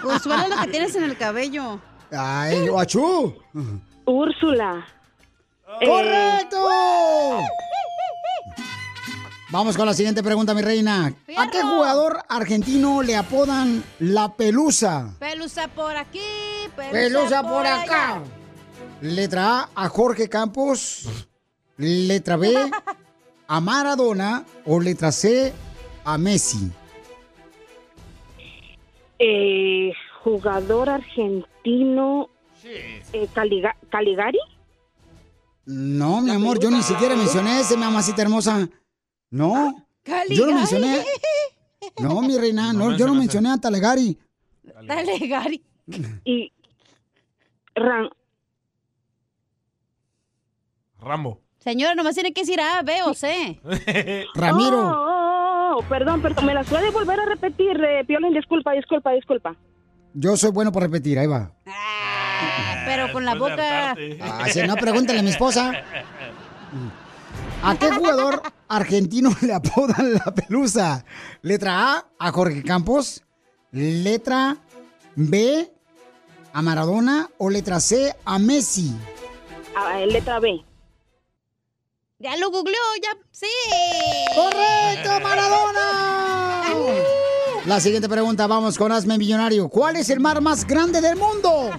Speaker 5: Úrsula es lo que tienes en el cabello.
Speaker 3: Ay, guachú.
Speaker 9: Úrsula.
Speaker 3: ¡Correcto! Vamos con la siguiente pregunta, mi reina. ¿A qué jugador argentino le apodan la pelusa?
Speaker 5: Pelusa por aquí, pelusa,
Speaker 3: Pelusa por acá. Letra A, a Jorge Campos. Letra B, a Maradona. O letra C, a Messi.
Speaker 9: Eh, jugador argentino. Eh, Caliga- ¿Caligari?
Speaker 3: No, mi amor, yo ni siquiera mencioné ese, mamacita hermosa. No. Yo no mencioné. No, mi reina, no, yo no mencioné a Talegari.
Speaker 5: Dale, Gary.
Speaker 9: Y. Ran-
Speaker 4: Rambo.
Speaker 5: Señora, nomás tiene que decir A, B o C.
Speaker 3: Ramiro.
Speaker 9: Oh, no, perdón, perdón. ¿Me las puede volver a repetir, eh, Piolín? Disculpa, disculpa, disculpa.
Speaker 3: Yo soy bueno por repetir, ahí va.
Speaker 5: Pero con la boca.
Speaker 3: Ah, si no, pregúntale a mi esposa. ¿A qué jugador argentino le apodan la pelusa? Letra A, a Jorge Campos. Letra B, a Maradona. O letra C, a Messi.
Speaker 9: Ah, letra B.
Speaker 5: Ya lo googleó, ya. Sí.
Speaker 3: ¡Correcto, Maradona! La siguiente pregunta, vamos con Hazme Millonario. ¿Cuál es el mar más grande del mundo?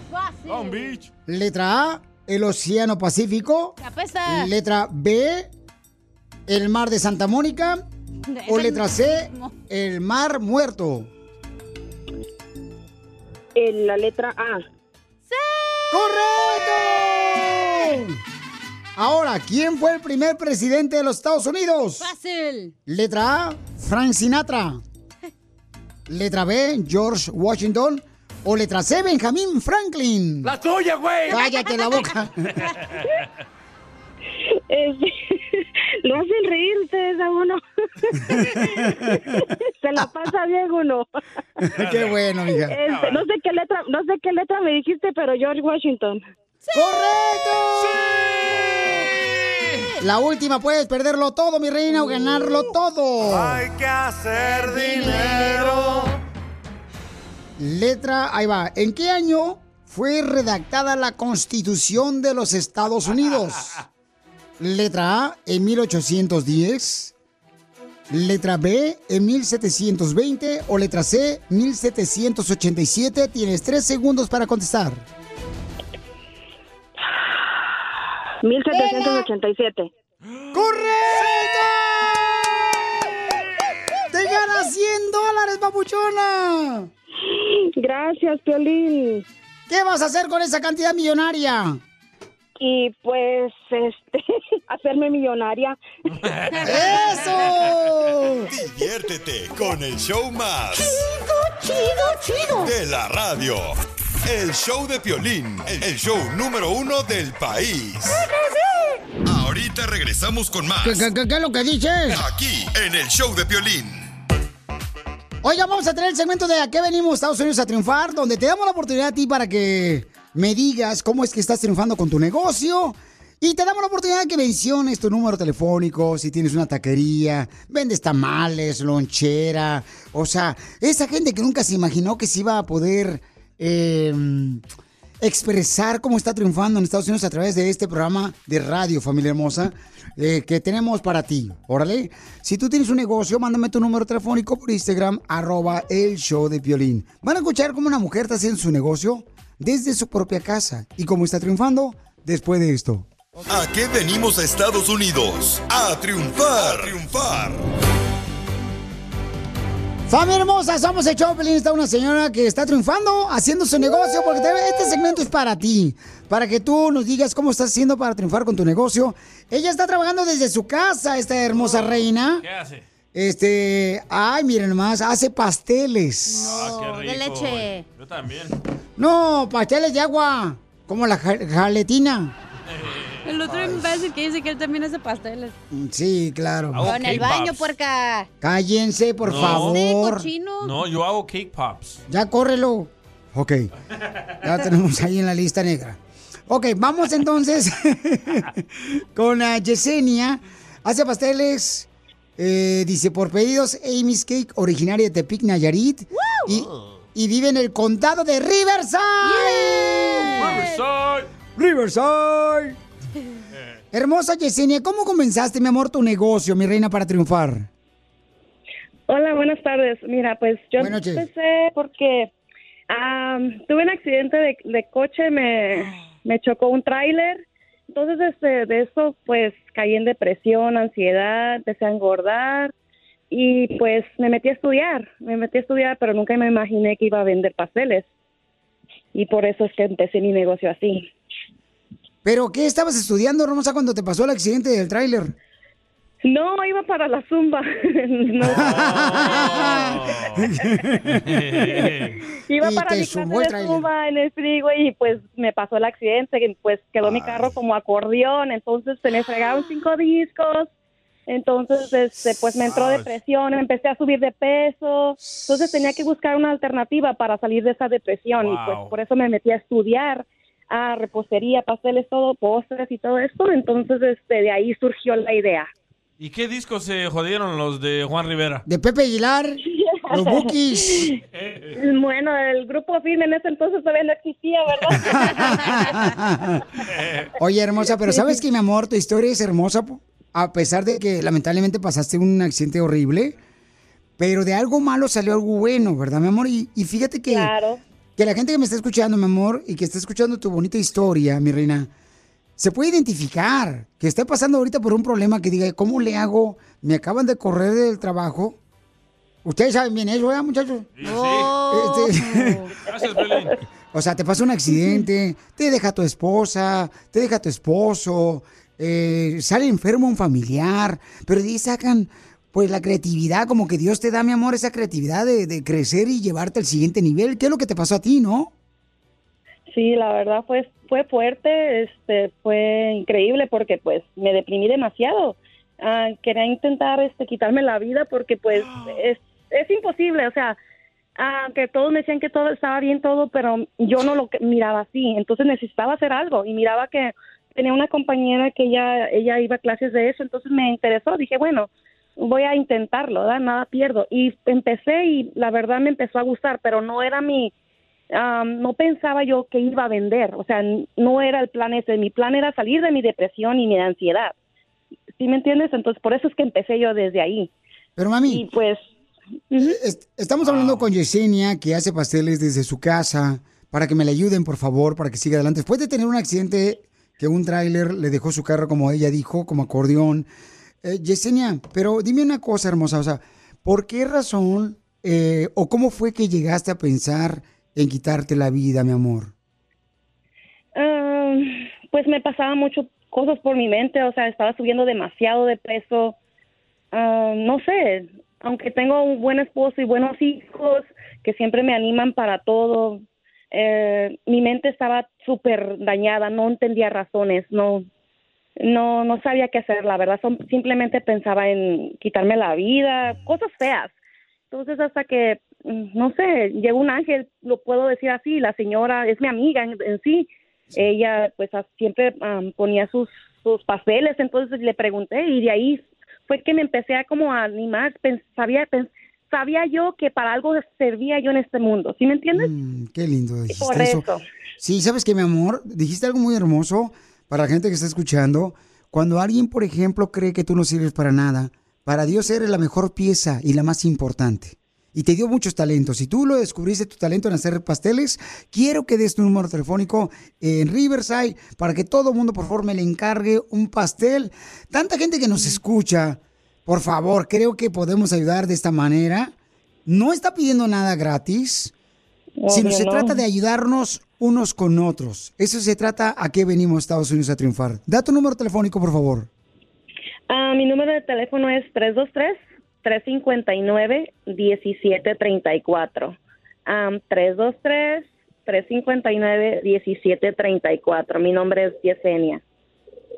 Speaker 4: Long Beach.
Speaker 3: Letra A, el Océano Pacífico.
Speaker 5: Pesa.
Speaker 3: Letra B, el mar de Santa Mónica. O letra C, el mar muerto.
Speaker 9: Eh, la letra A.
Speaker 3: ¡Correcto! Ahora, ¿quién fue el primer presidente de los Estados Unidos?
Speaker 5: Fácil.
Speaker 3: Letra A, Frank Sinatra. Letra B, George Washington. O letra C, Benjamin Franklin.
Speaker 6: ¡La tuya, güey!
Speaker 3: Cállate la boca.
Speaker 9: Lo hacen reír ustedes a uno. Se la pasa bien uno.
Speaker 3: Qué bueno, mija.
Speaker 9: Este, no sé qué letra, no sé qué letra me dijiste, pero George Washington.
Speaker 3: ¡Correcto! La última, puedes perderlo todo, mi reina, o ganarlo todo.
Speaker 6: Hay que hacer dinero.
Speaker 3: Letra, ahí va. ¿En qué año fue redactada la Constitución de los Estados Unidos? Letra A, en 1810. Letra B, en 1720. O letra C, 1787. Tienes tres segundos para contestar.
Speaker 9: 1787.
Speaker 3: ¡Correcto! ¡Te ganas 100 dólares, papuchona!
Speaker 9: Gracias, Piolín.
Speaker 3: ¿Qué vas a hacer con esa cantidad millonaria?
Speaker 9: Y pues, este, hacerme millonaria.
Speaker 3: ¡Eso!
Speaker 2: Diviértete con el show más.
Speaker 6: Chido, chido, chido.
Speaker 2: De la radio. El show de Piolín, el show número uno del país. Ahorita regresamos con más.
Speaker 3: ¿Qué, qué- qué- qué es lo que dices?
Speaker 2: Aquí, en el show de Piolín.
Speaker 3: Oiga, vamos a tener el segmento de ¿A qué venimos Estados Unidos a triunfar? Donde te damos la oportunidad a ti para que me digas cómo es que estás triunfando con tu negocio. Y te damos la oportunidad de que menciones tu número telefónico, si tienes una taquería, vendes tamales, lonchera. O sea, esa gente que nunca se imaginó que se iba a poder eh, expresar cómo está triunfando en Estados Unidos a través de este programa de radio, familia hermosa, eh, que tenemos para ti. Órale. Si tú tienes un negocio, mándame tu número telefónico por Instagram, arroba el show de violín. Van a escuchar cómo una mujer está haciendo su negocio desde su propia casa y cómo está triunfando después de esto.
Speaker 2: ¿A qué venimos a Estados Unidos? A triunfar. A triunfar.
Speaker 3: Familia hermosa, somos el Piolín. Está una señora que está triunfando haciendo su negocio porque te- este segmento es para ti. Para que tú nos digas cómo estás haciendo para triunfar con tu negocio. Ella está trabajando desde su casa, esta hermosa reina.
Speaker 4: ¿Qué hace?
Speaker 3: Este, ay, miren más, hace pasteles.
Speaker 4: Ah, qué rico.
Speaker 5: de leche.
Speaker 4: Yo también.
Speaker 3: No, pasteles de agua, como la ja- jaletina.
Speaker 5: El otro imbécil que dice que él también hace pasteles.
Speaker 3: Sí, claro.
Speaker 4: Hago
Speaker 5: en el
Speaker 4: cake
Speaker 5: baño,
Speaker 4: pops.
Speaker 5: puerca.
Speaker 3: Cállense, por
Speaker 4: No.
Speaker 3: favor.
Speaker 5: cochino.
Speaker 4: No, yo hago cake pops.
Speaker 3: Ya córrelo. Ok. Ya tenemos ahí en la lista negra. Ok, vamos entonces con uh, Yesenia. Hace pasteles, eh, dice, por pedidos, Amy's Cake, originaria de Tepic, Nayarit. Y, y vive en el condado de Riverside.
Speaker 4: Riverside.
Speaker 3: Riverside. Hermosa Yesenia, ¿cómo comenzaste, mi amor, tu negocio, mi reina, para triunfar?
Speaker 9: Hola, buenas tardes. Mira, pues yo empecé porque am, tuve un accidente de, de coche, me, me chocó un tráiler. Entonces, este, de eso, pues caí en depresión, ansiedad, empecé a engordar y pues me metí a estudiar. Me metí a estudiar, pero nunca me imaginé que iba a vender pasteles. Y por eso es que empecé mi negocio así.
Speaker 3: ¿Pero qué estabas estudiando, hermosa, cuando te pasó el accidente del tráiler?
Speaker 9: No, iba para la zumba. No. Iba para mi clase de zumba en el freeway y pues me pasó el accidente, pues quedó mi carro como acordeón, entonces se me fregaron cinco discos,
Speaker 15: Entonces, este, pues me entró depresión, empecé a subir de peso, entonces tenía que buscar una alternativa para salir de esa depresión y pues por eso me metí a estudiar a repostería, pasteles, todo, postres y todo esto. Entonces, este, de ahí surgió la idea.
Speaker 4: ¿Y qué discos se jodieron los de Juan Rivera?
Speaker 3: De Pepe Aguilar, los Bookies.
Speaker 15: Bueno, el grupo firme en ese entonces todavía no existía, ¿verdad?
Speaker 3: Oye, hermosa, pero ¿sabes que mi amor? Tu historia es hermosa, po- a pesar de que lamentablemente pasaste un accidente horrible, pero de algo malo salió algo bueno, ¿verdad, mi amor? Y, y fíjate que, que la gente que me está escuchando, mi amor, y que está escuchando tu bonita historia, mi reina, se puede identificar que está pasando ahorita por un problema que diga, ¿cómo le hago? Me acaban de correr del trabajo. Ustedes saben bien eso, ¿verdad, muchachos? Este-
Speaker 4: Gracias, Pelín.
Speaker 3: O sea, te pasa un accidente, te deja tu esposa, te deja tu esposo, eh, sale enfermo un familiar, pero de ahí sacan pues la creatividad, como que Dios te da, mi amor, esa creatividad de, de crecer y llevarte al siguiente nivel. ¿Qué es lo que te pasó a ti, no?
Speaker 15: Sí, la verdad fue fue fuerte, este fue increíble porque pues me deprimí demasiado. Ah, quería intentar este quitarme la vida porque pues es es imposible, o sea, ah, que todos me decían que todo estaba bien todo, pero yo no lo miraba así, entonces necesitaba hacer algo y miraba que tenía una compañera que ella ella iba a clases de eso, entonces me interesó, dije, bueno, voy a intentarlo, ¿verdad? nada pierdo y empecé y la verdad me empezó a gustar, pero no era mi am, no pensaba yo que iba a vender, o sea, no era el plan ese, mi plan era salir de mi depresión y mi ansiedad. ¿Sí me entiendes? Entonces, por eso es que empecé yo desde ahí.
Speaker 3: Pero mami,
Speaker 15: Y pues,
Speaker 3: est- estamos hablando con Yesenia, que hace pasteles desde su casa, para que me le ayuden, por favor, para que siga adelante. Después de tener un accidente que un tráiler le dejó su carro, como ella dijo, como acordeón. Eh, Yesenia, pero dime una cosa, hermosa, o sea, ¿por qué razón eh, o cómo fue que llegaste a pensar en quitarte la vida, mi amor?
Speaker 15: ah, pues me pasaba mucho cosas por mi mente, o sea, estaba subiendo demasiado de peso. Ah, no sé, aunque tengo un buen esposo y buenos hijos que siempre me animan para todo, eh, mi mente estaba súper dañada, no entendía razones, no, no, no sabía qué hacer, la verdad, son- simplemente pensaba en quitarme la vida, cosas feas. Entonces hasta que, mm, no sé, llegó un ángel, lo puedo decir así, la señora es mi amiga en, en sí, ella pues siempre am, ponía sus, sus pasteles, entonces le pregunté y de ahí fue que me empecé a como a animar, pens- sabía, pens- sabía yo que para algo servía yo en este mundo, ¿sí me entiendes?
Speaker 3: Qué lindo dijiste
Speaker 15: Por
Speaker 3: eso.
Speaker 15: eso.
Speaker 3: Sí, sabes que mi amor, dijiste algo muy hermoso para la gente que está escuchando. Cuando alguien, por ejemplo, cree que tú no sirves para nada, para Dios eres la mejor pieza y la más importante. Y te dio muchos talentos. Si tú lo descubriste tu talento en hacer pasteles, quiero que des tu número telefónico en Riverside para que todo el mundo, por favor, me le encargue un pastel. Tanta gente que nos escucha, por favor, creo que podemos ayudar de esta manera. No está pidiendo nada gratis sino
Speaker 15: Obvio,
Speaker 3: se
Speaker 15: no.
Speaker 3: trata de ayudarnos unos con otros. Eso se trata a qué venimos Estados Unidos a triunfar. Da tu número telefónico, por favor.
Speaker 15: Ah, mi número de teléfono es 323-359-1734. Am, 323-359-1734. Mi nombre es Yesenia.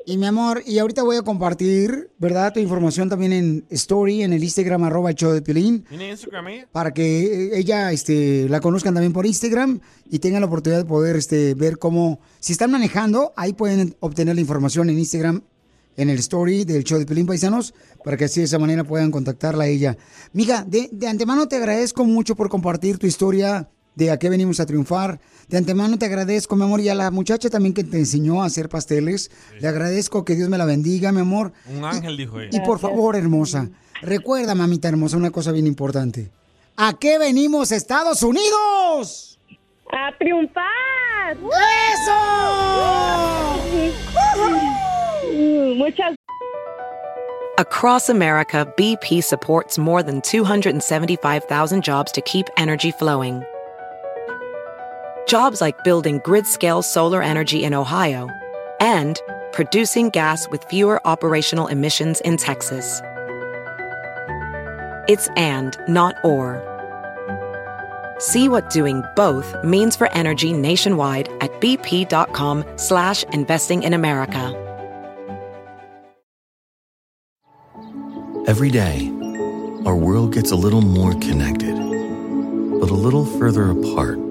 Speaker 3: Y mi amor, y ahorita voy a compartir, ¿verdad? Tu información también en Story, en el Instagram, arroba el show de Piolín,
Speaker 4: ¿Tiene Instagram ella?
Speaker 3: para que eh, ella este, la conozcan también por Instagram y tengan la oportunidad de poder este, ver cómo, si están manejando, ahí pueden obtener la información en Instagram, en el Story del show de Piolín Paisanos, para que así de esa manera puedan contactarla a ella. Mija, de, de antemano te agradezco mucho por compartir tu historia de a qué venimos a triunfar. De antemano te agradezco, mi amor, y a la muchacha también que te enseñó a hacer pasteles. Le agradezco que Dios me la bendiga, mi amor.
Speaker 4: Un ángel dijo ella.
Speaker 3: Y por favor, hermosa, recuerda, mamita hermosa, una cosa bien importante. ¿A qué venimos, Estados Unidos?
Speaker 15: ¡A triunfar!
Speaker 3: ¡Eso!
Speaker 15: Muchas
Speaker 1: Across America, BP supports more than 275,000 jobs to keep energy flowing. Jobs like building grid scale solar energy in Ohio and producing gas with fewer operational emissions in Texas. It's and, not or. See what doing both means for energy nationwide at bp.com slash investing in America.
Speaker 19: Every day, our world gets a little more connected, but a little further apart.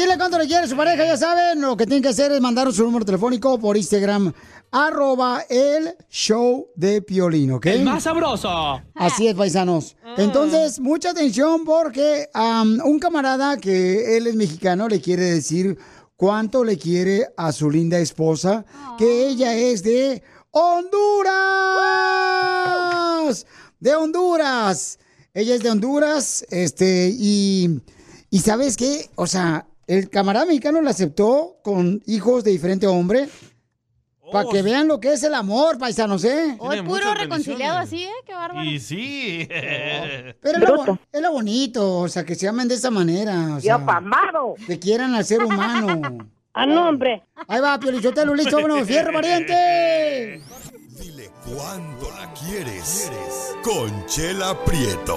Speaker 3: Decirle cuánto le quiere a su pareja, ya saben, lo que tienen que hacer es mandar su número telefónico por Instagram, arroba el show de Piolín, ¿ok?
Speaker 20: El más sabroso.
Speaker 3: Así es, paisanos. Entonces, mucha atención porque un camarada que él es mexicano le quiere decir cuánto le quiere a su linda esposa, que ella es de Honduras. De Honduras. Ella es de Honduras, este, y, y ¿sabes qué? O sea, el camarada mexicano la aceptó con hijos de diferente hombre. Para que vean lo que es el amor, paisanos, ¿eh?
Speaker 5: Hoy puro reconciliado así, ¿eh? Qué bárbaro.
Speaker 4: Y sí.
Speaker 3: Pero es lo, bo- es lo bonito, o sea, que se amen de esa manera. O sea,
Speaker 9: pamado.
Speaker 3: Que quieran al ser humano.
Speaker 9: Ah, no, hombre.
Speaker 3: Ahí va, Piolichotelo, listo, bueno, fierro, pariente.
Speaker 2: ¿Cuánto la quieres? Conchela Prieto.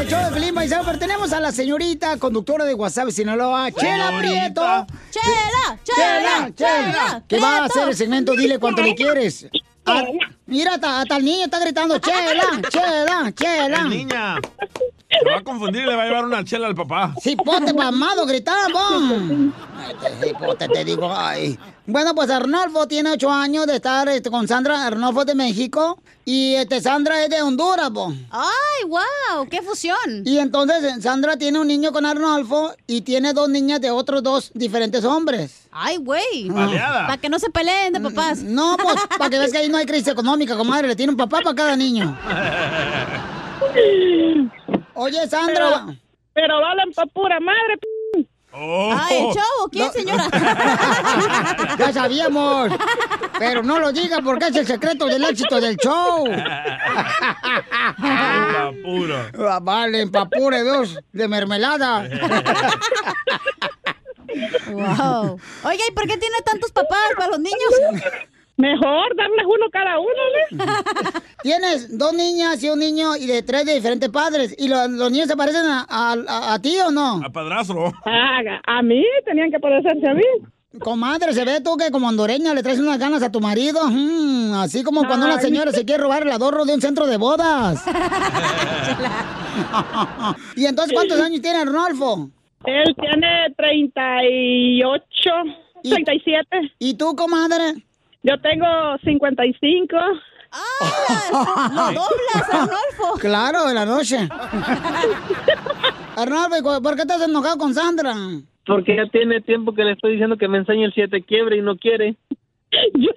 Speaker 3: el show de Paisano, pero tenemos a la señorita conductora de WhatsApp Sinaloa, Chela. Prieto.
Speaker 5: Chela, Chela, Chela,
Speaker 3: Que va a hacer el segmento Dile cuánto le quieres. Mira, hasta, hasta el niño está gritando, Chela, Chela, Chela.
Speaker 4: La niña. Se va a confundir y le va a llevar una chela al papá.
Speaker 3: Cipote mamado, gritamos. Ay, te- cipote, te digo, ay. Bueno, pues Arnolfo tiene ocho años de estar este, con Sandra. Arnolfo es de México. Y este, Sandra es de Honduras, po.
Speaker 5: ¡Ay, wow! ¡Qué fusión!
Speaker 3: Y entonces eh, Sandra tiene un niño con Arnolfo y tiene dos niñas de otros dos diferentes hombres.
Speaker 5: ¡Ay, güey!
Speaker 3: Baleada.
Speaker 5: Para que no se peleen de papás.
Speaker 3: No, pues, para que veas que ahí no hay crisis económica, comadre. Le tiene un papá para cada niño. Oye, Sandra.
Speaker 9: Pero, valen pa' pura madre.
Speaker 5: Ah, ¿el chavo? ¿Quién, señora?
Speaker 3: Ya sabíamos. Pero no lo diga porque es el secreto del éxito del show.
Speaker 4: pura.
Speaker 3: Ah, Vale, papure dos de mermelada.
Speaker 5: Wow. Oiga, ¿y por qué tiene tantos papás para los niños?
Speaker 9: Mejor darles uno cada uno, ¿no?
Speaker 3: Tienes dos niñas y un niño y de tres de diferentes padres. ¿Y lo- los niños se parecen a, a- a- a ti o no?
Speaker 4: A padrastro.
Speaker 9: Ah, a mí tenían que parecerse a mí.
Speaker 3: Comadre, se ve tú que como hondureña le traes unas ganas a tu marido. Mm, así como cuando una
Speaker 9: Ay.
Speaker 3: señora se quiere robar el adorno de un centro de bodas. ¿Y entonces cuántos años tiene Arnolfo?
Speaker 9: Él tiene 38, 37.
Speaker 3: ¿Y tú, comadre?
Speaker 9: Yo tengo 55.
Speaker 5: ¡Lo doblas, Arnolfo!
Speaker 3: Claro, en la noche. Arnolfo, ¿y cu- ¿por qué estás enojado con Sandra?
Speaker 21: Porque ya tiene tiempo que le estoy diciendo que me enseñe el siete quiebre y no quiere.
Speaker 9: Yo,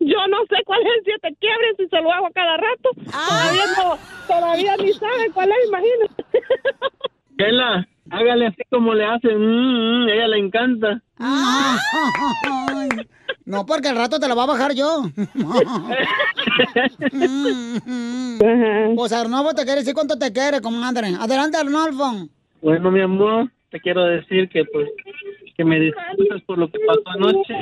Speaker 9: yo no sé cuál es el siete quiebres si se lo hago a cada rato. Todavía, no- todavía ni sabe cuál es, imagínate.
Speaker 21: Chela, hágale así como le hace. Mm, mm, ella le encanta.
Speaker 3: Ay, No, porque al rato te la va a bajar yo. Pues Arnolfo te quiere decir cuánto te quiere, comadre. Adelante, Arnolfo.
Speaker 21: Bueno, mi amor, te quiero decir que pues que me disculpes por lo que pasó anoche.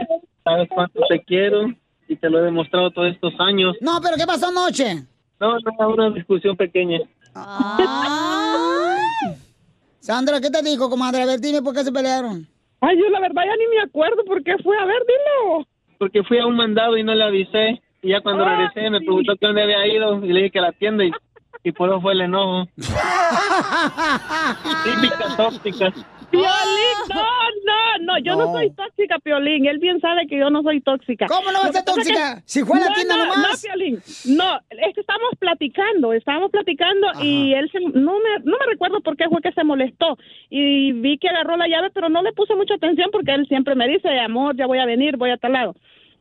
Speaker 21: Sabes cuánto te quiero y te lo he demostrado todos estos años.
Speaker 3: No, pero ¿qué pasó anoche?
Speaker 21: No, no, una discusión pequeña.
Speaker 3: Sandra, ¿qué te dijo, comadre? A ver, dime por qué se pelearon.
Speaker 9: Ay, yo la verdad ya ni me acuerdo por qué fue. A ver, dilo.
Speaker 21: Porque fui a un mandado y no le avisé. Y ya cuando
Speaker 9: Ah,
Speaker 21: regresé me preguntó que dónde había ido y le dije que a la tienda y y por eso fue el enojo. Típicas tóxicas.
Speaker 22: Piolín, no, no, no, yo no.
Speaker 3: No.
Speaker 22: soy tóxica, Piolín. Él bien sabe que yo no soy tóxica.
Speaker 3: ¿Cómo no va a ser tóxica?
Speaker 22: que-
Speaker 3: Si fue a la
Speaker 22: No,
Speaker 3: tienda
Speaker 22: no,
Speaker 3: nomás.
Speaker 22: No, Piolín, no, es que estábamos platicando, estábamos platicando y él se, no, me, no me recuerdo por qué fue que se molestó. Y vi que agarró la llave, pero no le puse mucha atención porque él siempre me dice, amor, ya voy a venir, voy a tal lado.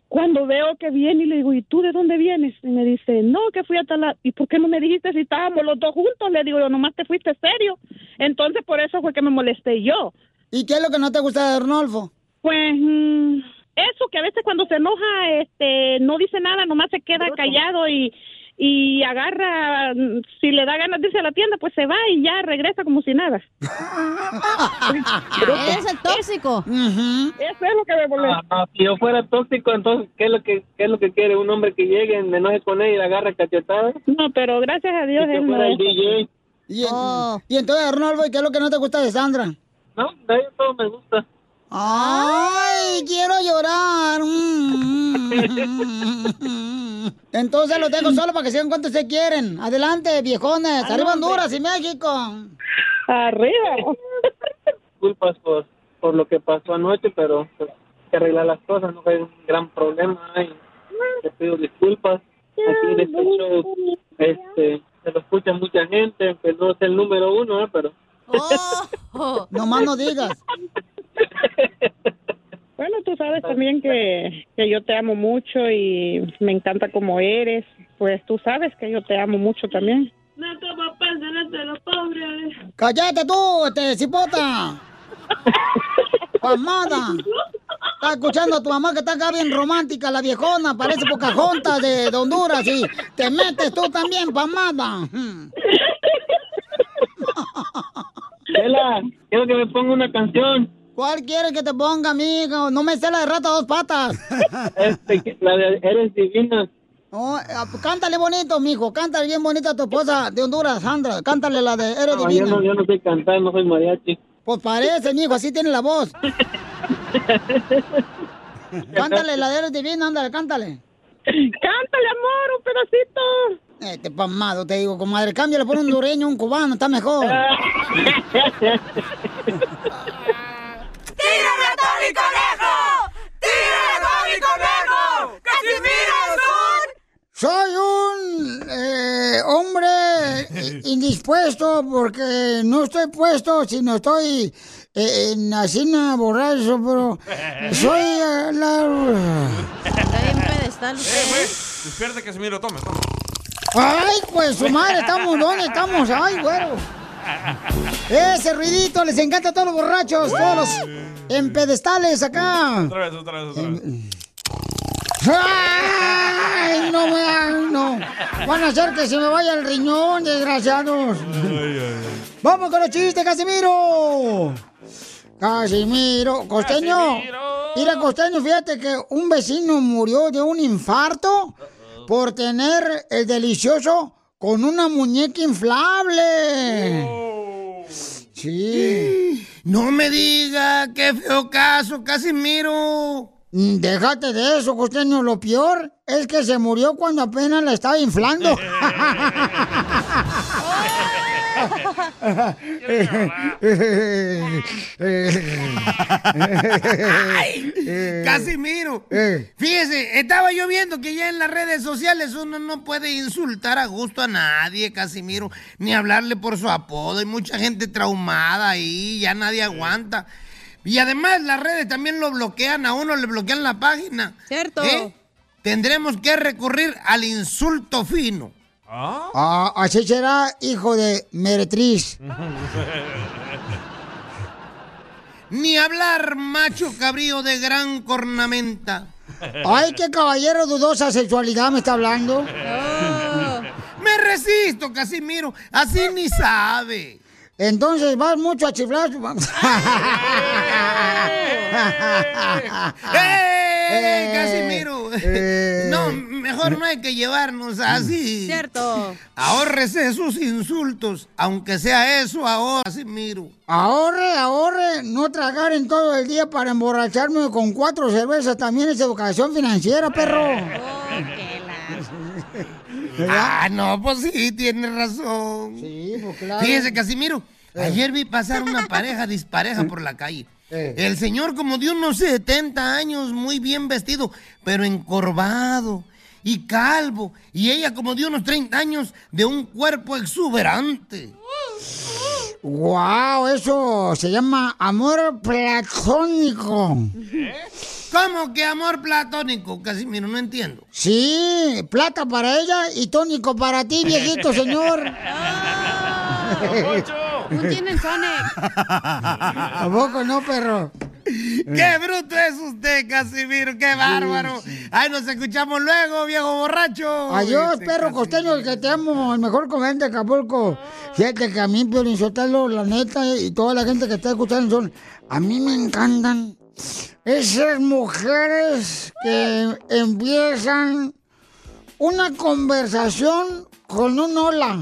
Speaker 22: Cuando veo que viene y le digo, ¿y tú de dónde vienes? Y me dice, no, que fui a tal lado. ¿Y por qué no me dijiste si estábamos los dos juntos? Le digo, yo nomás te fuiste serio. Entonces por eso fue que me molesté yo.
Speaker 3: ¿Y qué es lo que no te gusta de Arnolfo?
Speaker 22: Pues mm, eso, que a veces cuando se enoja, este, no dice nada, nomás se queda callado y, y agarra, si le da ganas de irse a la tienda, pues se va y ya regresa como si nada.
Speaker 5: Eres el tóxico.
Speaker 22: Eso es lo que me molesta.
Speaker 21: Ah, si yo fuera tóxico, entonces, ¿qué es lo que, qué es lo que quiere? ¿Un hombre que llegue, me enoje con él y la agarre cachetada?
Speaker 22: No, pero gracias a Dios
Speaker 21: Si
Speaker 22: él
Speaker 21: que
Speaker 22: no
Speaker 21: fuera el
Speaker 22: es.
Speaker 21: DJ.
Speaker 3: Y, y entonces, Arnolfo, ¿y qué es lo que no te gusta de Sandra?
Speaker 21: No, de ahí todo me gusta.
Speaker 3: ¡Ay, quiero llorar! Entonces los dejo solo para que sigan cuánto se quieren. Adelante, viejones. Arriba Honduras y México.
Speaker 22: Arriba.
Speaker 21: Disculpas por, por lo que pasó anoche, pero pues, hay que arreglar las cosas, no fue un gran problema. Y te pido disculpas. Aquí en este show este, se lo escucha mucha gente, que no es el número uno, ¿eh? pero...
Speaker 3: No más no digas.
Speaker 22: Bueno, tú sabes también que, que yo te amo mucho y me encanta como eres. Pues tú sabes que yo te amo mucho también.
Speaker 16: No de los pobres.
Speaker 3: ¡Cállate tú, este cipota! ¡Pamada! Está escuchando a tu mamá que está acá bien romántica, la viejona, parece Pocahontas de, de Honduras y te metes tú también, pamada.
Speaker 21: Chela, quiero que me ponga una canción.
Speaker 3: ¿Cuál quieres que te ponga, amigo? No me sé la de rata a dos patas.
Speaker 21: Este, la de Eres Divina.
Speaker 3: Eh, cántale bonito, mijo. Cántale bien bonito a tu esposa de Honduras, Sandra. Cántale la de Eres
Speaker 21: No, yo
Speaker 3: Divina.
Speaker 21: no, yo no sé cantar, no soy mariachi.
Speaker 3: Pues parece, mijo, así tiene la voz. cántale la de Eres Divina, ándale, cántale.
Speaker 22: Cántale, amor, un pedacito.
Speaker 3: Este pamado, te digo, comadre. Cámbiale por un hondureño, un cubano, está mejor.
Speaker 16: ¡Tira ratón y conejo! ¡Tira ratón y conejo! ¡Casimiro es un...
Speaker 3: Soy un eh, hombre eh, indispuesto porque no estoy puesto, sino estoy eh, en asina borracho, pero soy eh, la...
Speaker 5: Está bien pedestal
Speaker 4: Eh,
Speaker 5: usted.
Speaker 4: güey, despierta, Casimiro, tome, tome.
Speaker 3: Ay, pues su madre, estamos, ¿dónde estamos? Ay, güero. Ese ruidito les encanta a todos los borrachos, todos los en pedestales acá.
Speaker 4: Otra vez, otra vez, otra vez.
Speaker 3: ¡Ay, no no! Van a hacer que se me vaya el riñón, desgraciados. ¡Vamos con los chistes, Casimiro! Casimiro, costeño. Mira, costeño, fíjate que un vecino murió de un infarto por tener el delicioso con una muñeca inflable. Sí.
Speaker 12: No me diga, qué feo caso, Casimiro.
Speaker 3: Mm, Déjate de eso, costeño. Lo peor es que se murió cuando apenas la estaba inflando.
Speaker 12: Ay, Casimiro, fíjese, estaba yo viendo que ya en las redes sociales uno no puede insultar a gusto a nadie, Casimiro, ni hablarle por su apodo. Hay mucha gente traumada ahí, ya nadie aguanta. Y además las redes también lo bloquean a uno, le bloquean la página.
Speaker 5: Cierto.
Speaker 12: Tendremos que recurrir al insulto fino.
Speaker 3: Ah, así será, hijo de meretriz.
Speaker 12: Ni hablar macho cabrío de gran cornamenta.
Speaker 3: Ay, qué caballero dudosa sexualidad me está hablando.
Speaker 12: Me resisto, Casimiro. Así ni sabe.
Speaker 3: Entonces vas mucho a chiflar.
Speaker 12: ¡Eh, Casimiro! No, mejor no hay que llevarnos así.
Speaker 5: Cierto.
Speaker 12: Ahórrese sus insultos, aunque sea eso ahora, Casimiro.
Speaker 3: Ahorre, ahorre, no tragar en todo el día para emborracharme con cuatro cervezas también es educación financiera, perro.
Speaker 12: Ah, no, pues sí, tiene razón.
Speaker 3: Sí, pues claro.
Speaker 12: Fíjese, Casimiro, ayer vi pasar una pareja dispareja por la calle. El señor como de unos 70 años, muy bien vestido, pero encorvado y calvo. Y ella como de unos 30 años, de un cuerpo exuberante.
Speaker 3: ¡Wow! Eso se llama amor platónico.
Speaker 12: ¿Cómo que amor platónico, Casimiro? No entiendo.
Speaker 3: Sí, plata para ella y tónico para ti, viejito señor.
Speaker 5: Un gin and tonic.
Speaker 3: ¿A poco no, perro?
Speaker 12: ¡Qué bruto es usted, Casimiro! ¡Qué bárbaro! ¡Ay, nos escuchamos luego, viejo borracho!
Speaker 3: Adiós,
Speaker 12: Este,
Speaker 3: perro costeño, que te amo, el mejor comediante de Acapulco. Fíjate que a mí, Piolín Sotelo, la neta, y toda la gente que está escuchando son... A mí me encantan esas mujeres que empiezan una conversación con un hola.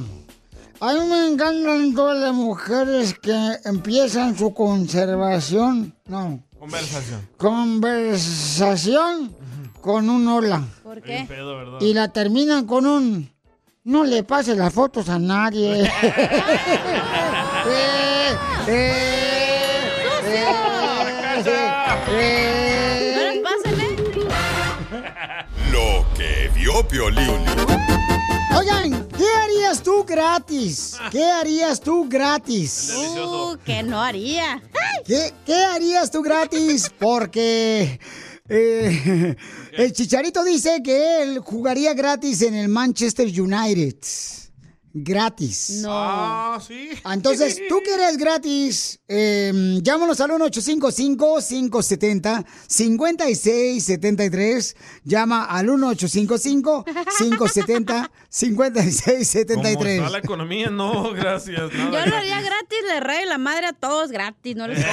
Speaker 3: A mí me encantan todas las mujeres que empiezan su conservación, no,
Speaker 4: Conversación.
Speaker 3: conversación con un hola.
Speaker 5: ¿Por
Speaker 4: pedo, ¿verdad?
Speaker 3: Y la terminan con un no le pases las fotos a nadie. Eh, eh, eh,
Speaker 2: Lo que vio Piolín.
Speaker 3: Oigan, ¿qué harías tú gratis? ¿Qué harías tú gratis?
Speaker 5: Uh, que no haría.
Speaker 3: ¿Qué, qué harías tú gratis? Porque eh, el Chicharito dice que él jugaría gratis en el Manchester United. Gratis.
Speaker 5: No.
Speaker 4: Ah, sí.
Speaker 3: Entonces, tú que eres gratis, eh, llámanos al 1-855-570-5673. Llama al 1-855-570-5673.
Speaker 4: Como está la economía, no, gracias.
Speaker 5: Yo
Speaker 4: Nada
Speaker 5: lo haría gratis, le rey la madre a todos gratis, no les.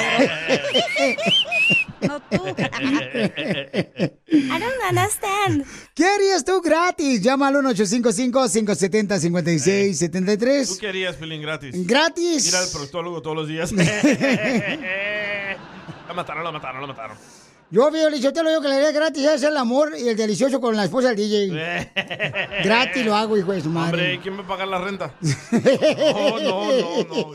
Speaker 5: no tú. I don't understand.
Speaker 3: ¿Qué harías tú gratis? Llama al 1-855-570-5673.
Speaker 4: ¿Tú qué harías, Pelín, gratis?
Speaker 3: Gratis.
Speaker 4: Ir al proctólogo todos los días. la mataron, la mataron, la mataron.
Speaker 3: Yo, yo te lo digo que le haría gratis es el amor y el delicioso con la esposa del DJ. gratis lo hago, hijo de su madre.
Speaker 4: Hombre, ¿quién me paga la renta? No, no, no, no.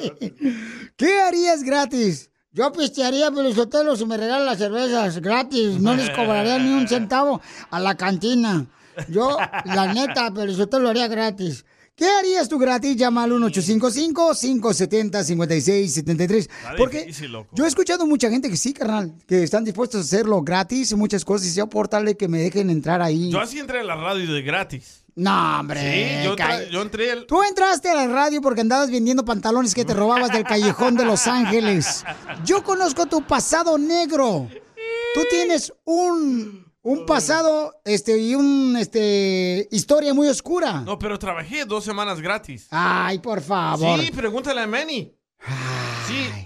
Speaker 3: ¿Qué harías gratis? Yo pistearía Pelizotelo si me regalan las cervezas gratis. No les cobraría ni un centavo a la cantina. Yo, la neta, Pelizotelo lo haría gratis. ¿Qué harías tú gratis? Llama al 1-855-570-5673.
Speaker 4: Está
Speaker 3: Porque
Speaker 4: difícil, loco.
Speaker 3: yo he escuchado mucha gente que sí, carnal, que están dispuestos a hacerlo gratis y muchas cosas. Y sea por tal de que me dejen entrar ahí.
Speaker 4: Yo así entré a la radio de gratis.
Speaker 3: No, hombre.
Speaker 4: Sí, yo, yo entré el...
Speaker 3: Tú entraste a la radio porque andabas vendiendo pantalones que te robabas del callejón de Los Ángeles. Yo conozco tu pasado negro. Tú tienes un, un pasado este, y un este, historia muy oscura.
Speaker 4: No, pero trabajé dos semanas gratis.
Speaker 3: Ay, por favor.
Speaker 4: Sí, pregúntale a Manny.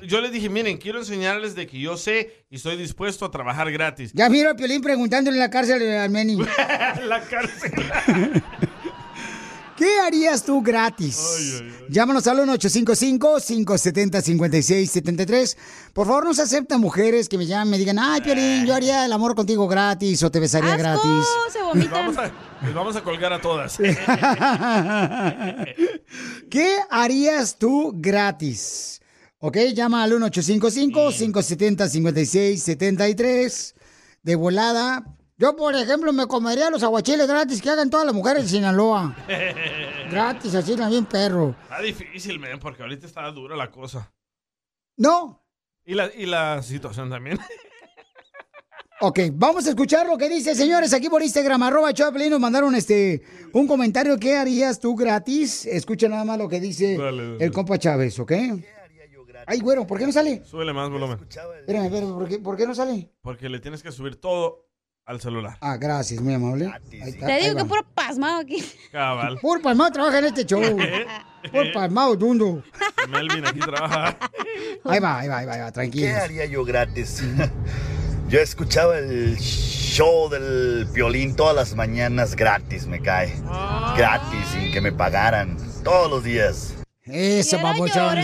Speaker 4: Yo le dije, miren, quiero enseñarles de que yo sé y estoy dispuesto a trabajar gratis.
Speaker 3: Ya miro a Piolín preguntándole en la cárcel al Meni.
Speaker 4: la cárcel.
Speaker 3: ¿Qué harías tú gratis? Llámanos al 1-855-570-5673. Por favor, no se aceptan mujeres que me llamen y me digan, ay, Piolín, yo haría el amor contigo gratis o te besaría gratis.
Speaker 5: se
Speaker 4: Les vamos, a, les vamos a colgar a todas.
Speaker 3: ¿Qué harías tú gratis? Ok, llama al 1-855-570-5673 de volada. Yo, por ejemplo, me comería los aguachiles gratis que hagan todas las mujeres de Sinaloa. Gratis, así también perro.
Speaker 4: Está difícil, man, porque ahorita está dura la cosa.
Speaker 3: No.
Speaker 4: Y la, y la situación también.
Speaker 3: Ok, vamos a escuchar lo que dice, señores, aquí por Instagram, arroba Choplin, nos mandaron este, un comentario, ¿qué harías tú gratis? Escucha nada más lo que dice
Speaker 4: Dale, dale.
Speaker 3: el compa Chávez, ¿ok? Ay, güero, ¿por qué no sale?
Speaker 4: Súbele más volumen.
Speaker 3: Espérame, espérame, ¿por qué, por qué no sale?
Speaker 4: Porque le tienes que subir todo al celular.
Speaker 3: Ah, gracias, muy amable. Ahí está,
Speaker 5: Te
Speaker 3: ahí
Speaker 5: digo que puro pasmado aquí.
Speaker 4: Cabal.
Speaker 3: Puro palmado trabaja en este show. Puro palmado, dundo.
Speaker 4: Melvin aquí trabaja.
Speaker 3: Ahí va, ahí va, ahí va, ahí va,
Speaker 23: ¿Qué
Speaker 3: tranquilo.
Speaker 23: haría yo gratis? Yo escuchaba el show del violín todas las mañanas gratis, me cae. Gratis, sin que me pagaran. Todos los días.
Speaker 3: Eso, papuchón.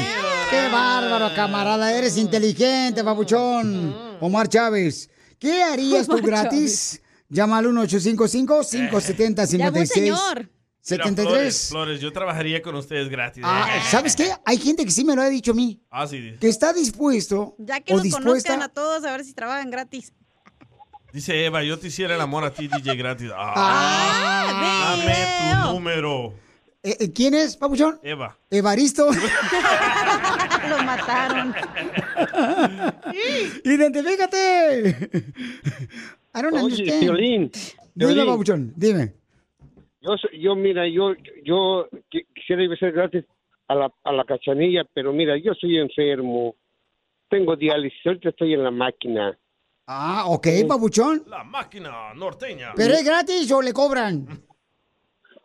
Speaker 3: Qué bárbaro, camarada. Eres inteligente, papuchón. Omar Chávez. ¿Qué harías tú
Speaker 5: Omar
Speaker 3: gratis? Llama al 1-855-570-56.
Speaker 5: Llamó un señor.
Speaker 4: Mira,
Speaker 3: 73.
Speaker 4: Flores, Flores, yo trabajaría con ustedes gratis.
Speaker 3: Ah, ¿Sabes qué? Hay gente que sí me lo ha dicho a mí.
Speaker 4: Ah, sí. dice.
Speaker 3: Que está dispuesto
Speaker 5: Ya que
Speaker 3: o
Speaker 5: nos
Speaker 3: dispuesta.
Speaker 5: conozcan a todos a ver si trabajan gratis.
Speaker 4: Dice Eva, yo te hiciera el amor a ti, DJ gratis. Ah, dame tu número.
Speaker 3: Eh, eh, ¿Quién es, papuchón?
Speaker 4: Eva.
Speaker 3: Evaristo.
Speaker 5: Lo mataron.
Speaker 3: ¡Identifícate! I don't
Speaker 24: Oye,
Speaker 3: understand.
Speaker 24: Piolín,
Speaker 3: Dime, papuchón, dime.
Speaker 24: Yo, soy- yo mira, yo, yo qui- quisiera ir a ser gratis a la, a la cachanilla, pero mira, yo soy enfermo. Tengo diálisis, ahorita estoy en la máquina.
Speaker 3: Ah, ok, papuchón.
Speaker 4: La máquina norteña.
Speaker 3: ¿Pero es gratis o le cobran?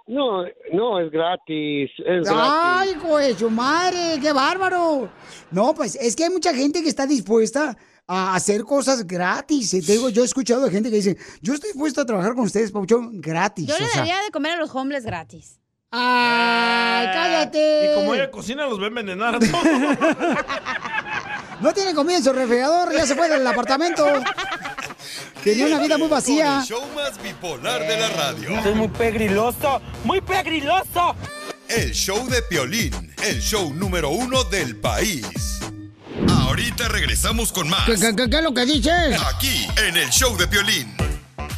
Speaker 24: No, no, es gratis, es
Speaker 3: ¡Ay,
Speaker 24: gratis.
Speaker 3: de su madre! ¡Qué bárbaro! No, pues es que hay mucha gente que está dispuesta a hacer cosas gratis. Te digo, yo he escuchado de gente que dice, yo estoy dispuesto a trabajar con ustedes, Papuchón, gratis.
Speaker 5: Yo le
Speaker 3: sea.
Speaker 5: daría de comer a los homeless gratis.
Speaker 3: ¡Ay, cállate!
Speaker 4: Y como ella cocina, los va a envenenar a todos.
Speaker 3: No tiene comida en su refrigerador, ya se fue del apartamento. Tenía una vida muy vacía.
Speaker 2: El show más bipolar de la radio.
Speaker 25: Es muy pegriloso, muy pegriloso.
Speaker 2: El show de Piolín, el show número uno del país. Ahorita regresamos con más.
Speaker 3: ¿Qué, qué- qué- qué es lo que dices?
Speaker 2: Aquí, en el show de Piolín.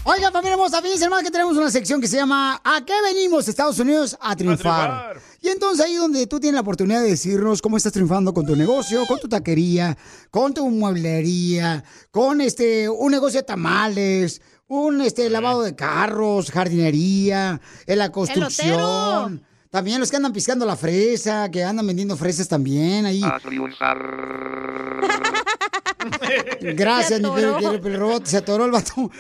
Speaker 3: Oiga, familia hermosa, fíjense más que tenemos una sección que se llama ¿A qué venimos Estados Unidos a triunfar?
Speaker 4: triunfar.
Speaker 3: Y entonces ahí donde tú tienes la oportunidad de decirnos cómo estás triunfando con tu negocio, con tu taquería, con tu mueblería, con este un negocio de tamales, un este lavado de carros, jardinería, en la construcción. También los que andan piscando la fresa, que andan vendiendo fresas también ahí. Gracias, mi querido Robot. Se atoró el vato.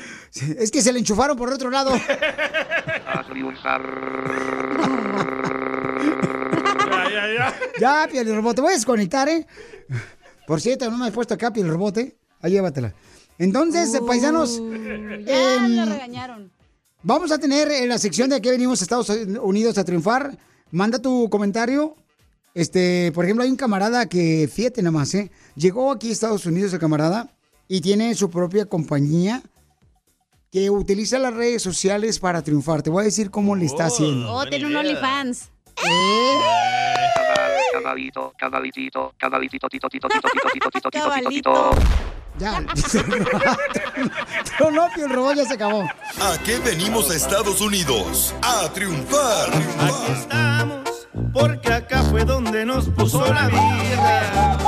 Speaker 3: Es que se le enchufaron por el otro lado.
Speaker 4: ya,
Speaker 3: Piel Robot, te voy a desconectar, ¿eh? Por cierto, no me has puesto acá, Piel Robot, ¿eh? Ahí llévatela. Entonces, eh, paisanos,
Speaker 5: Ya
Speaker 3: em,
Speaker 5: lo regañaron.
Speaker 3: vamos a tener en la sección de aquí venimos a Estados Unidos a triunfar. Manda tu comentario. Este, por ejemplo, hay un camarada que, fíjate nada más, ¿eh? Llegó aquí a Estados Unidos el camarada y tiene su propia compañía que utiliza las redes sociales para triunfar. Te voy a decir cómo le está haciendo.
Speaker 5: Oh, tiene un OnlyFans.
Speaker 26: Cabalito, cabalitito, cabalitito, tito, tito, tito, tito, tito, tito, tito, tito, tito.
Speaker 3: Ya. Piel Robot ya se acabó.
Speaker 2: ¿A qué venimos a Estados Unidos? A triunfar.
Speaker 25: Aquí estamos, porque acá fue donde nos puso la vida.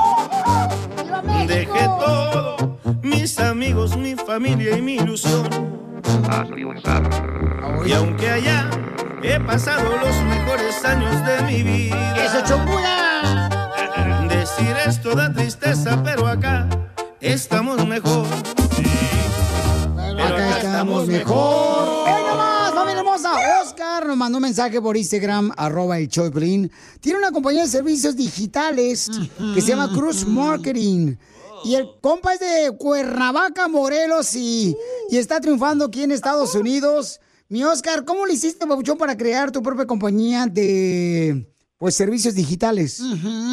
Speaker 25: Dejé todo, mis amigos, mi familia y mi ilusión. Y aunque allá he pasado los mejores años de mi vida.
Speaker 3: ¡Eso, chocula!
Speaker 25: Decir esto da tristeza, pero acá estamos mejor. Pero
Speaker 3: Acá estamos mejor. ¡Hoy nomás, familia hermosa! Oscar nos mandó un mensaje por Instagram, arroba el Piolín. Tiene una compañía de servicios digitales que se llama Cruz Marketing. Y el compa es de Cuernavaca, Morelos, y, y está triunfando aquí en Estados Unidos. Mi Oscar, ¿cómo le hiciste, Pabuchón, para crear tu propia compañía de pues servicios digitales?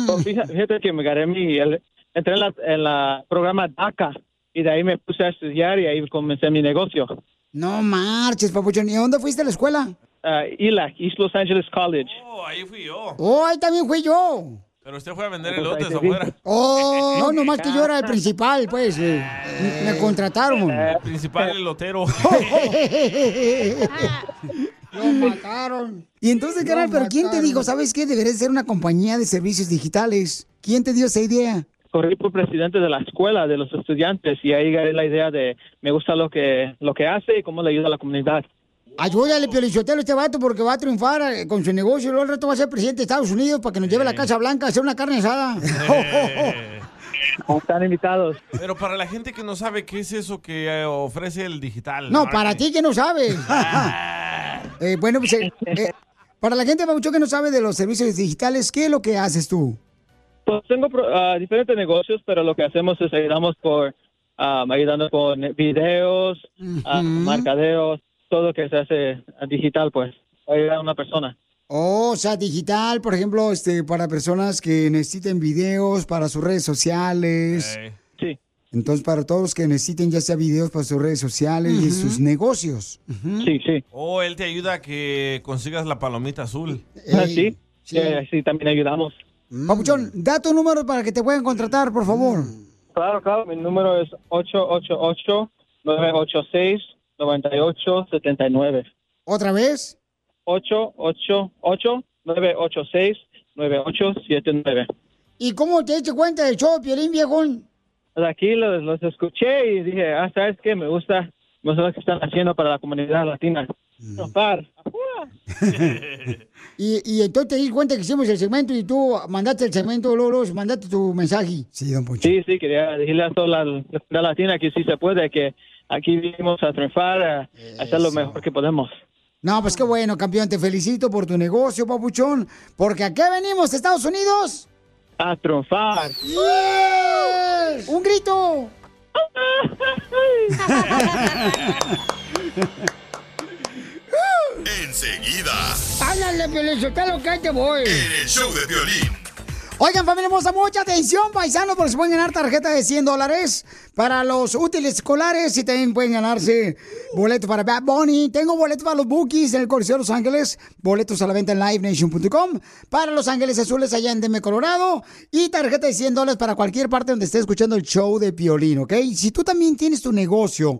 Speaker 25: Pues fíjate, que me gané mi... el- entré en la, en la programa DACA y de ahí me puse a estudiar y ahí comencé mi negocio.
Speaker 3: No marches, Pabuchón. ¿Y dónde fuiste a la escuela?
Speaker 25: Ah, ELAC, East Los Angeles College.
Speaker 4: Oh, ahí fui yo.
Speaker 3: Oh, ahí también fui yo.
Speaker 4: Pero usted fue a vender elotes afuera.
Speaker 3: Oh, no, nomás que yo era el principal, pues. eh, me contrataron.
Speaker 4: El principal elotero.
Speaker 3: Lo mataron. Y entonces, carnal, ¿pero quién te dijo, sabes qué? Deberías ser una compañía de servicios digitales. ¿Quién te dio esa idea?
Speaker 25: Corrí por presidente de la escuela de los estudiantes y ahí gané la idea de me gusta lo que lo que hace y cómo le ayuda a la comunidad.
Speaker 3: Ayúdale, Piolichotelo, a este vato porque va a triunfar eh, con su negocio. Y luego el resto va a ser presidente de Estados Unidos para que nos lleve a la Casa Blanca a hacer una carne asada.
Speaker 25: Están invitados.
Speaker 4: Pero para la gente que no sabe qué es eso que eh, ofrece el digital.
Speaker 3: No, para ti que no sabes. Eh, bueno, pues eh, eh, para la gente, Pabuchón, que no sabe de los servicios digitales, ¿qué es lo que haces tú?
Speaker 25: Pues tengo pro- ah, diferentes negocios, pero lo que hacemos es ayudamos por ah, ayudando con videos, ah, marcadeos, todo que se hace digital, pues ayudar a una persona.
Speaker 3: Oh, o sea, digital, por ejemplo, este, para personas que necesiten videos para sus redes sociales.
Speaker 25: Sí.
Speaker 3: Entonces, para todos los que necesiten ya sea videos para sus redes sociales y sus negocios.
Speaker 25: Sí, sí.
Speaker 4: O él te ayuda a que consigas la palomita azul.
Speaker 25: Ah, sí, sí, sí, también ayudamos.
Speaker 3: Papuchón, da tu número para que te puedan contratar, por favor.
Speaker 25: Claro, claro, mi número es 888-986-9879.
Speaker 3: ¿Otra vez?
Speaker 25: 888-986-9879.
Speaker 3: ¿Y cómo te diste cuenta del show, Piolín, viejón?
Speaker 25: Pues aquí los, los escuché y dije, ah, ¿sabes qué? Me gusta, me gusta lo que están haciendo para la comunidad latina. Triunfar.
Speaker 3: Y, y entonces te diste cuenta que hicimos el segmento y tú mandaste el segmento, luego, luego mandaste tu mensaje. Sí, don Poncho.
Speaker 25: Sí, sí, quería decirle a toda la, la comunidad latina que sí se puede, que aquí vinimos a triunfar, a, a hacer lo mejor que podemos.
Speaker 3: No, pues qué bueno, campeón. Te felicito por tu negocio, papuchón. Porque ¿a qué venimos, Estados Unidos?
Speaker 25: A triunfar.
Speaker 3: ¡Yes! ¡Un grito!
Speaker 2: Enseguida,
Speaker 3: ¡Ándale, Pelizotelo, que ahí te voy!
Speaker 2: en el show de violín.
Speaker 3: Oigan, familia hermosa, mucha atención, paisanos, porque se pueden ganar tarjeta de 100 dólares para los útiles escolares y también pueden ganarse boletos para Bad Bunny. Tengo boletos para los Bookies en el Coliseo de Los Ángeles, boletos a la venta en livenation.com, para Los Ángeles Azules allá en Denver, Colorado, y tarjeta de 100 dólares para cualquier parte donde esté escuchando el show de Piolín, ¿ok? Si tú también tienes tu negocio,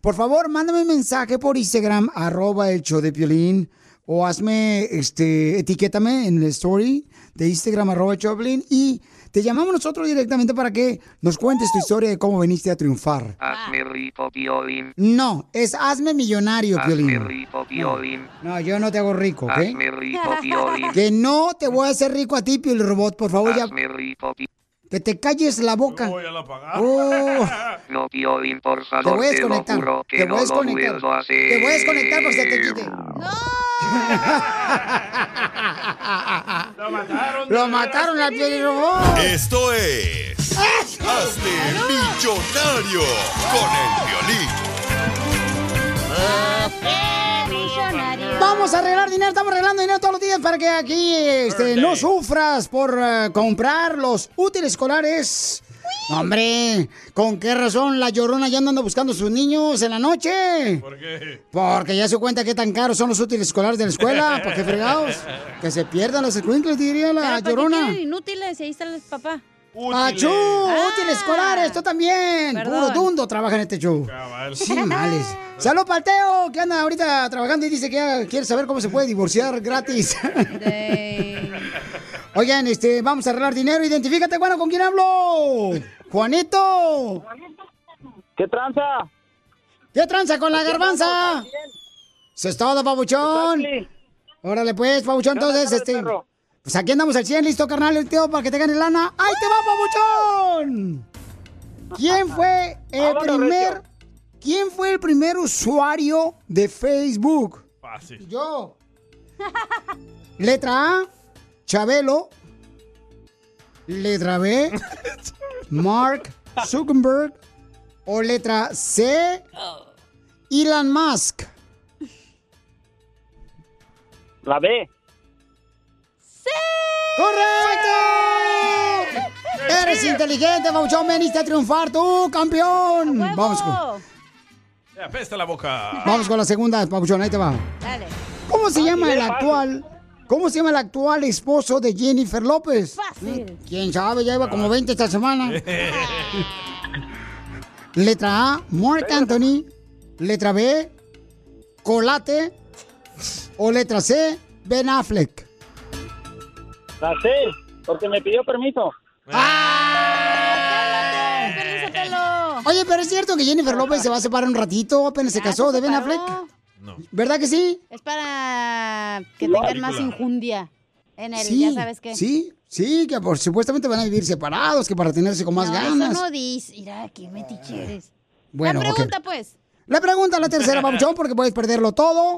Speaker 3: por favor, mándame un mensaje por Instagram, arroba el show de Piolín, o hazme, este, etiquétame en la story de Instagram, arroba Choplin, y te llamamos nosotros directamente para que nos cuentes tu historia de cómo viniste a triunfar.
Speaker 26: Hazme rico, Piolín.
Speaker 3: No, es hazme millonario,
Speaker 26: Hazme
Speaker 3: Piolín.
Speaker 26: rico, Piolín.
Speaker 3: No, yo no te hago rico, ¿ok?
Speaker 26: Hazme rico, Piolín.
Speaker 3: Que no te voy a hacer rico a ti, Piolín Robot, por favor, ya.
Speaker 26: Hazme rico, Piolín.
Speaker 3: Que te calles la boca. Oh,
Speaker 26: No, Piolín, por
Speaker 3: te
Speaker 26: favor,
Speaker 3: voy a
Speaker 26: te
Speaker 3: desconectar.
Speaker 26: que
Speaker 3: Te voy
Speaker 26: no
Speaker 3: a desconectar.
Speaker 26: a.
Speaker 3: Te voy a desconectar porque se te quite.
Speaker 4: Lo mataron.
Speaker 3: Lo mataron al Piolín Robot.
Speaker 2: Esto es. Hazte millonario con el violín.
Speaker 3: Vamos a arreglar dinero, estamos arreglando dinero todos los días para que aquí este, no sufras por eh, comprar los útiles escolares. No, hombre, ¿con qué razón la llorona ya anda buscando a sus niños en la noche?
Speaker 4: ¿Por qué?
Speaker 3: Porque ya se cuenta qué tan caros son los útiles escolares de la escuela. ¿Por qué fregados? Que se pierdan los escuincles, diría la
Speaker 5: Pero, ¿para qué
Speaker 3: llorona.
Speaker 5: quieren inútiles y ahí está el papá.
Speaker 3: ¡Achú! ¡Útiles escolares! ¡Tú también!
Speaker 5: Perdón.
Speaker 3: Puro dundo trabaja en este show. Sí, males. Salud, Palteo, que anda ahorita trabajando y dice que ya quiere saber cómo se puede divorciar gratis. Oigan, este, vamos a arreglar dinero. Identifícate, bueno, ¿con quién hablo? Juanito.
Speaker 27: ¿Qué tranza?
Speaker 3: ¿Qué tranza con la garbanza? Eso es todo, pabuchón. Órale, pues, pabuchón, entonces, este... Pues aquí andamos al 100, listo, carnal, el tío, para que te gane lana. ¡Ahí te va, pabuchón! ¿Quién fue el primer... ¿Quién fue el primer usuario de Facebook?
Speaker 4: Fácil.
Speaker 3: Yo. Letra A, Chabelo. Letra B, Mark Zuckerberg. O letra C, Elon Musk.
Speaker 27: La B.
Speaker 3: Eres inteligente, Bauchón. Veniste a triunfar tú, campeón. Vamos con,
Speaker 4: apesta la boca.
Speaker 3: vamos con la segunda, Pabuchón. Ahí te va.
Speaker 5: Dale.
Speaker 3: ¿Cómo se llama el
Speaker 4: fácil.
Speaker 3: actual? ¿Cómo se llama el actual esposo de Jennifer López?
Speaker 5: Fácil.
Speaker 3: ¿Quién sabe? Ya lleva como 20 esta semana. Letra A, Mark Anthony. Letra B, Colate. O letra C, Ben Affleck.
Speaker 27: La C, porque me pidió permiso.
Speaker 3: Oye, pero es cierto que Jennifer López se va a separar un ratito, apenas se
Speaker 5: Ya
Speaker 3: casó
Speaker 5: se
Speaker 3: de Ben. Affleck. ¿Verdad que sí?
Speaker 5: Es para que
Speaker 3: No.
Speaker 5: tengan más injundia en él,
Speaker 3: Sí,
Speaker 5: ya sabes qué.
Speaker 3: sí, sí, que por, supuestamente van a vivir separados, que para tenerse con más
Speaker 5: no,
Speaker 3: ganas.
Speaker 5: Eso no dice. Mira, qué metiche eres.
Speaker 3: Bueno,
Speaker 5: La pregunta, pues.
Speaker 3: La pregunta, la tercera, Pabuchón, porque puedes perderlo todo.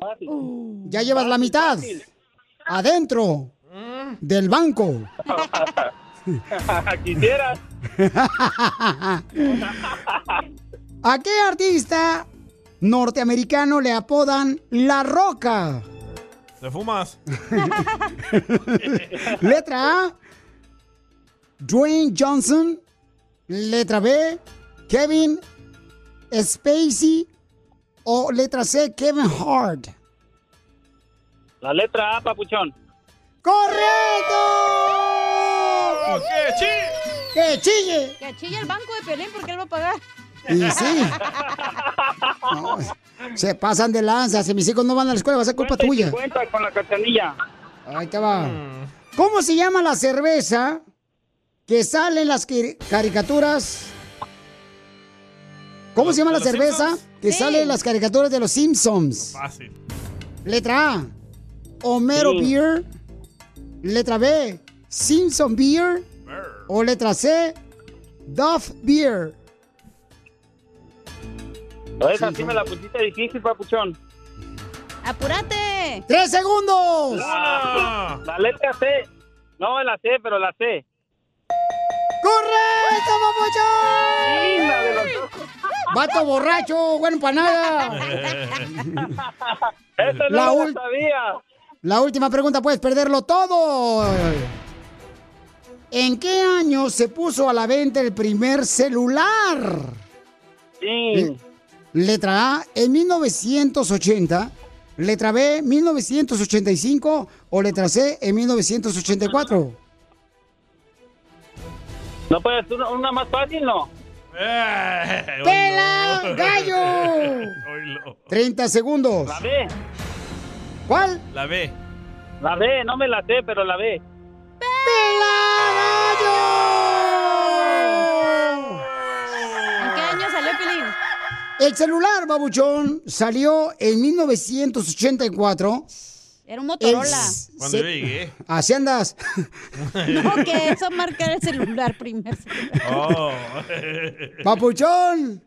Speaker 3: Ya llevas la mitad. Adentro del banco.
Speaker 27: Quisieras.
Speaker 3: ¿A qué artista norteamericano le apodan La Roca?
Speaker 4: ¿Te fumas?
Speaker 3: Letra A, Dwayne Johnson. Letra B, Kevin Spacey o letra C, Kevin Hart.
Speaker 27: La letra A, papuchón.
Speaker 3: ¡Correcto!
Speaker 4: ¡Que chille!
Speaker 3: ¡Que chille!
Speaker 5: Que chille el banco de Pelín porque él va a pagar.
Speaker 3: Y sí. No, se pasan de lanza. Si mis hijos no van a la escuela, va a ser culpa tuya.
Speaker 27: Cuenta con la cachanilla.
Speaker 3: Ahí te va. ¿Cómo se llama la cerveza que sale en las cari- caricaturas? ¿Cómo se llama la
Speaker 4: ¿De los
Speaker 3: cerveza
Speaker 4: Simpsons?
Speaker 3: que
Speaker 4: Sí.
Speaker 3: sale en las caricaturas de los Simpsons?
Speaker 4: Fácil.
Speaker 3: Letra A, Homero
Speaker 4: Sí.
Speaker 3: Beer. Letra B, Simpson Beer. O letra C, Duff Beer.
Speaker 27: No, esa sí me la pusiste difícil, papuchón.
Speaker 5: ¡Apúrate!
Speaker 3: ¡Tres segundos!
Speaker 27: La, la letra C. No, la C, pero la C.
Speaker 3: ¡Correcto,
Speaker 27: Sí, la de
Speaker 3: papuchón! Vato borracho, bueno para nada.
Speaker 27: Esa no
Speaker 3: La ul-
Speaker 27: sabía.
Speaker 3: La última pregunta, puedes perderlo todo. ¿En qué año se puso a la venta el primer celular?
Speaker 27: Sí.
Speaker 3: Letra A, en 1980. Letra B, 1985. O letra C, en 1984.
Speaker 27: ¿No puedes hacer una, una más fácil, no?
Speaker 3: ¡Pela, gallo! 30 segundos.
Speaker 27: La B.
Speaker 3: ¿Cuál?
Speaker 4: La B.
Speaker 27: La B, no me la sé, pero la B.
Speaker 5: ¿En qué año salió Pelín?
Speaker 3: El celular, babuchón, salió en 1984.
Speaker 5: Era un Motorola.
Speaker 3: El-
Speaker 4: Cuando
Speaker 3: se-
Speaker 4: yo llegué.
Speaker 3: Así andas.
Speaker 5: No, que eso marca el celular primer celular.
Speaker 4: Oh.
Speaker 3: Papuchón.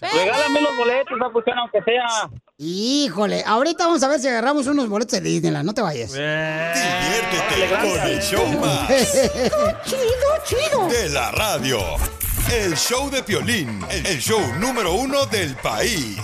Speaker 27: Regálame los boletos, papuchón, aunque sea.
Speaker 3: Híjole, ahorita vamos a ver si agarramos unos boletos de Disneyland, no te vayas.
Speaker 2: Diviértete con el show más.
Speaker 3: chido, chido.
Speaker 2: De la radio. El show de Piolín, el show número uno del país.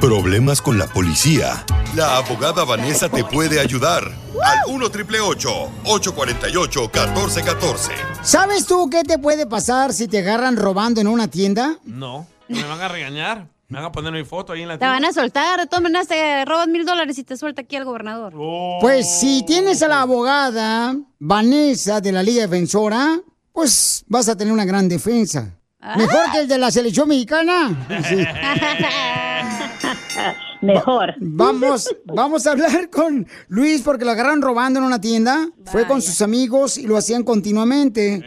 Speaker 2: Problemas con la policía. La abogada Vanessa te puede ayudar. Al 1 triple 848 1414.
Speaker 3: ¿Sabes tú qué te puede pasar si te agarran robando en una tienda?
Speaker 4: No, me van a regañar. Me van a poner mi foto ahí en la
Speaker 5: Te van a soltar, de todas maneras te roban mil dólares y te suelta aquí el gobernador.
Speaker 3: Pues si tienes a la abogada Vanessa de la Liga Defensora, pues vas a tener una gran defensa. Mejor que el de la selección mexicana. Sí.
Speaker 9: Mejor.
Speaker 3: Vamos, vamos a hablar con Luis porque lo agarraron robando en una tienda. Fue con sus amigos y lo hacían continuamente.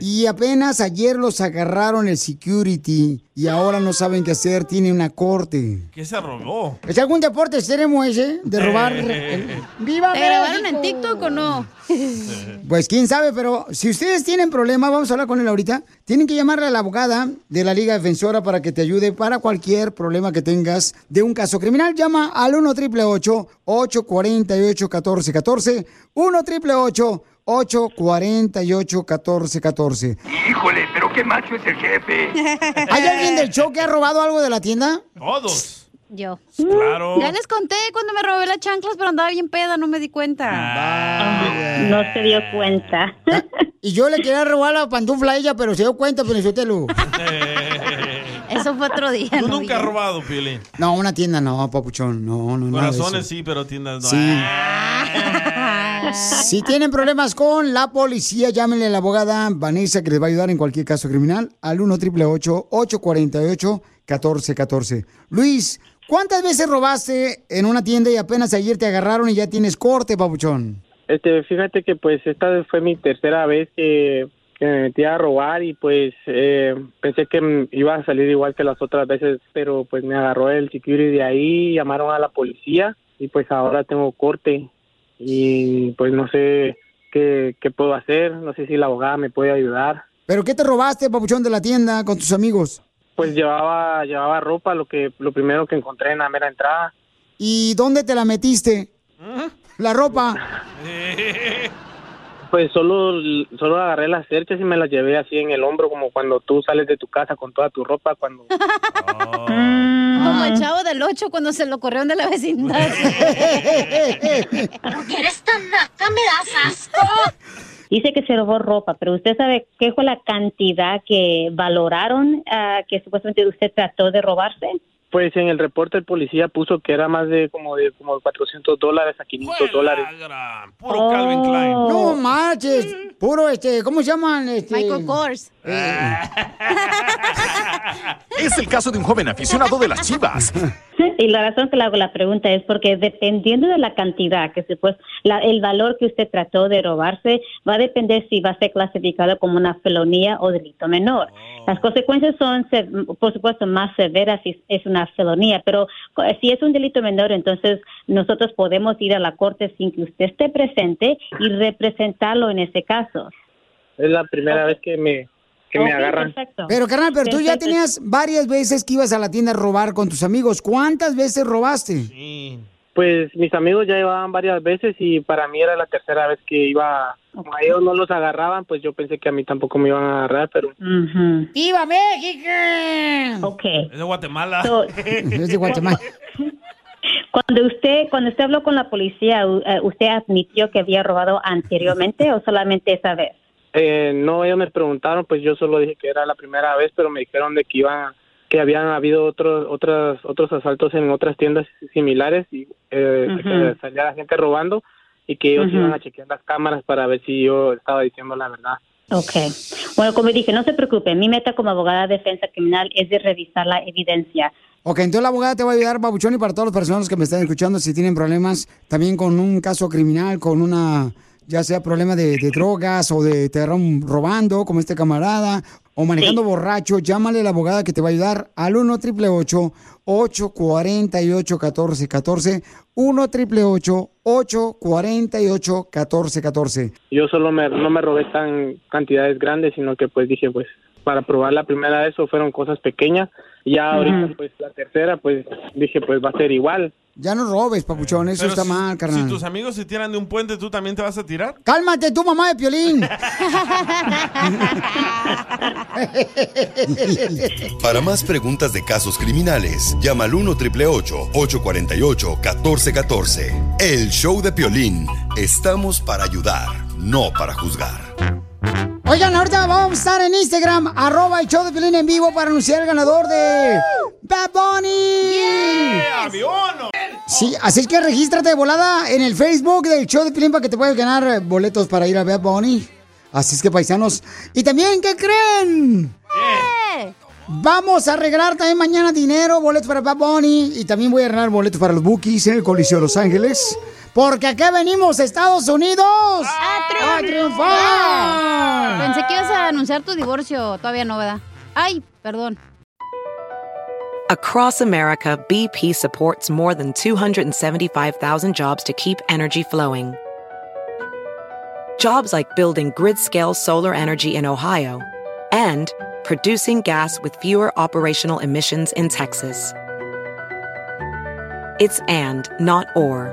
Speaker 3: Y apenas ayer los agarraron el security y ahora no saben qué hacer. Tiene una corte.
Speaker 4: ¿Qué se robó?
Speaker 3: ¿Es algún deporte extremo ese de robar? ¡Viva
Speaker 5: ¿Te grabaron en! TikTok o no?
Speaker 3: Pues quién sabe, pero si ustedes tienen problemas, vamos a hablar con él ahorita. Tienen que llamarle a la abogada de la Liga Defensora para que te ayude para cualquier problema que tengas de un caso criminal. Llama al 1 888 848 1414 1 888 848 1414
Speaker 28: Híjole, pero qué macho es el jefe.
Speaker 3: ¿Hay alguien del show que ha robado algo de la tienda?
Speaker 4: Todos.
Speaker 5: Yo.
Speaker 4: Claro.
Speaker 5: Ya les conté cuando me robé las chanclas, pero andaba bien peda, no me di cuenta.
Speaker 9: No se dio cuenta.
Speaker 3: Y yo le quería robar la pantufla a ella, pero se dio cuenta, pero
Speaker 5: Eso fue otro día.
Speaker 4: Tú
Speaker 5: no
Speaker 4: nunca has robado, Piolín.
Speaker 3: No, una tienda no, papuchón. No, no.
Speaker 4: Corazones sí, pero tiendas no.
Speaker 3: Sí. Si tienen problemas con la policía, llámenle a la abogada Vanessa que les va a ayudar en cualquier caso criminal al 1 888 848 1414 Luis, ¿cuántas veces robaste en una tienda y apenas ayer te agarraron y ya tienes corte, papuchón?
Speaker 21: Este, fíjate que pues esta fue mi tercera vez que, que me metí a robar y pues eh, pensé que iba a salir igual que las otras veces, pero pues me agarró el security de ahí, llamaron a la policía y pues ahora tengo corte y pues no sé qué, qué puedo hacer, no sé si la abogada me puede ayudar.
Speaker 3: ¿Pero qué te robaste, papuchón, de la tienda con tus amigos?
Speaker 21: Pues llevaba, llevaba ropa, lo que, lo primero que encontré en la mera entrada.
Speaker 3: ¿Y dónde te la metiste? La ropa.
Speaker 21: Pues solo, solo agarré las cerchas y me las llevé así en el hombro, como cuando tú sales de tu casa con toda tu ropa, cuando...
Speaker 5: Como el chavo del 8 cuando se lo corrieron de la vecindad.
Speaker 6: ¿Por qué eres tan naca? ¿Me das asco?
Speaker 29: Dice que se robó ropa, pero ¿usted sabe qué fue la cantidad que valoraron ah, que supuestamente usted trató de robarse?
Speaker 25: Pues en el reporte el policía puso que era más de como de como 400 dólares a 500 dólares.
Speaker 4: Puro Calvin Klein.
Speaker 3: No manches, puro este, ¿cómo se llaman? Este?
Speaker 5: Michael Kors.
Speaker 30: Es el caso de un joven aficionado de las chivas.
Speaker 29: Y la razón que le hago la pregunta es porque dependiendo de la cantidad, que se pues, la- el valor que usted trató de robarse, va a depender si va a ser clasificado como una felonía o delito menor. Las consecuencias son, se- por supuesto, más severas si es una felonía, pero si es un delito menor, entonces nosotros podemos ir a la corte sin que usted esté presente y representarlo en ese caso.
Speaker 25: Es la primera vez que me que me agarran.
Speaker 29: perfecto.
Speaker 3: Pero carnal, pero tú ya tenías varias veces que ibas a la tienda a robar con tus amigos. ¿Cuántas veces robaste?
Speaker 25: Pues mis amigos ya llevaban varias veces y para mí era la tercera vez que iba. Como a ellos no los agarraban, pues yo pensé que a mí tampoco me iban a agarrar, pero
Speaker 3: ¡Viva México!
Speaker 29: Ok.
Speaker 4: Es de Guatemala.
Speaker 29: So-
Speaker 3: Es de Guatemala.
Speaker 29: Cuando usted, cuando usted habló con la policía, eh, ¿usted admitió que había robado anteriormente o solamente esa vez?
Speaker 25: Eh, no ellos me preguntaron, pues yo solo dije que era la primera vez, pero me dijeron de que iban que habían habido otros otros otros asaltos en otras tiendas similares y eh,
Speaker 29: Ujú.
Speaker 25: que salía la gente robando y que ellos iban a chequear las cámaras para ver si yo estaba diciendo la verdad.
Speaker 29: Ok. Bueno, como dije, no se preocupe. Mi meta como abogada de defensa criminal es de revisar la evidencia.
Speaker 3: Ok, entonces la abogada te va a ayudar, Babuchón, y para todas las personas que me están escuchando, si tienen problemas también con un caso criminal, con una, ya sea problema de, de drogas o de te robando, como este camarada, o manejando borracho, llámale a la abogada que te va a ayudar al 1 888 848 1414 1 888 848 1414
Speaker 25: Yo solo me, no me robé tan cantidades grandes, sino que pues dije pues para probar la primera vez o fueron cosas pequeñas ya ahorita pues la tercera pues dije pues va a ser igual.
Speaker 3: Ya no robes, papuchón, eso
Speaker 4: Pero
Speaker 3: está
Speaker 4: si-
Speaker 3: mal, carnal.
Speaker 4: Si tus amigos se tiran de un puente, ¿tú también te vas a tirar?
Speaker 3: Cálmate tú, mamá de Piolín.
Speaker 2: Para más preguntas de casos criminales, llama al 1 848 1414 El show de Piolín. Estamos para ayudar, no para juzgar.
Speaker 3: Oigan, ahorita vamos a estar en Instagram, arroba el show de Piolín en vivo para anunciar el ganador de Bad Bunny. Sí, así que regístrate de volada en el Facebook del show de Piolín para que te puedas ganar boletos para ir a Bad Bunny. Así es que paisanos. Y también, ¿qué creen? Vamos a regalar también mañana dinero, boletos para Bad Bunny. Y también voy a regalar boletos para los Bookies en el Coliseo de Los Ángeles. Porque acá venimos, Estados Unidos. ¡A triunfar!
Speaker 5: Pensé que ibas a anunciar tu divorcio. Todavía no, ¿verdad? Ay, perdón.
Speaker 1: Across America, BP supports more than 275,000 jobs to keep energy flowing. Jobs like building grid scale solar energy in Ohio and producing gas with fewer operational emissions in Texas. It's and, not or.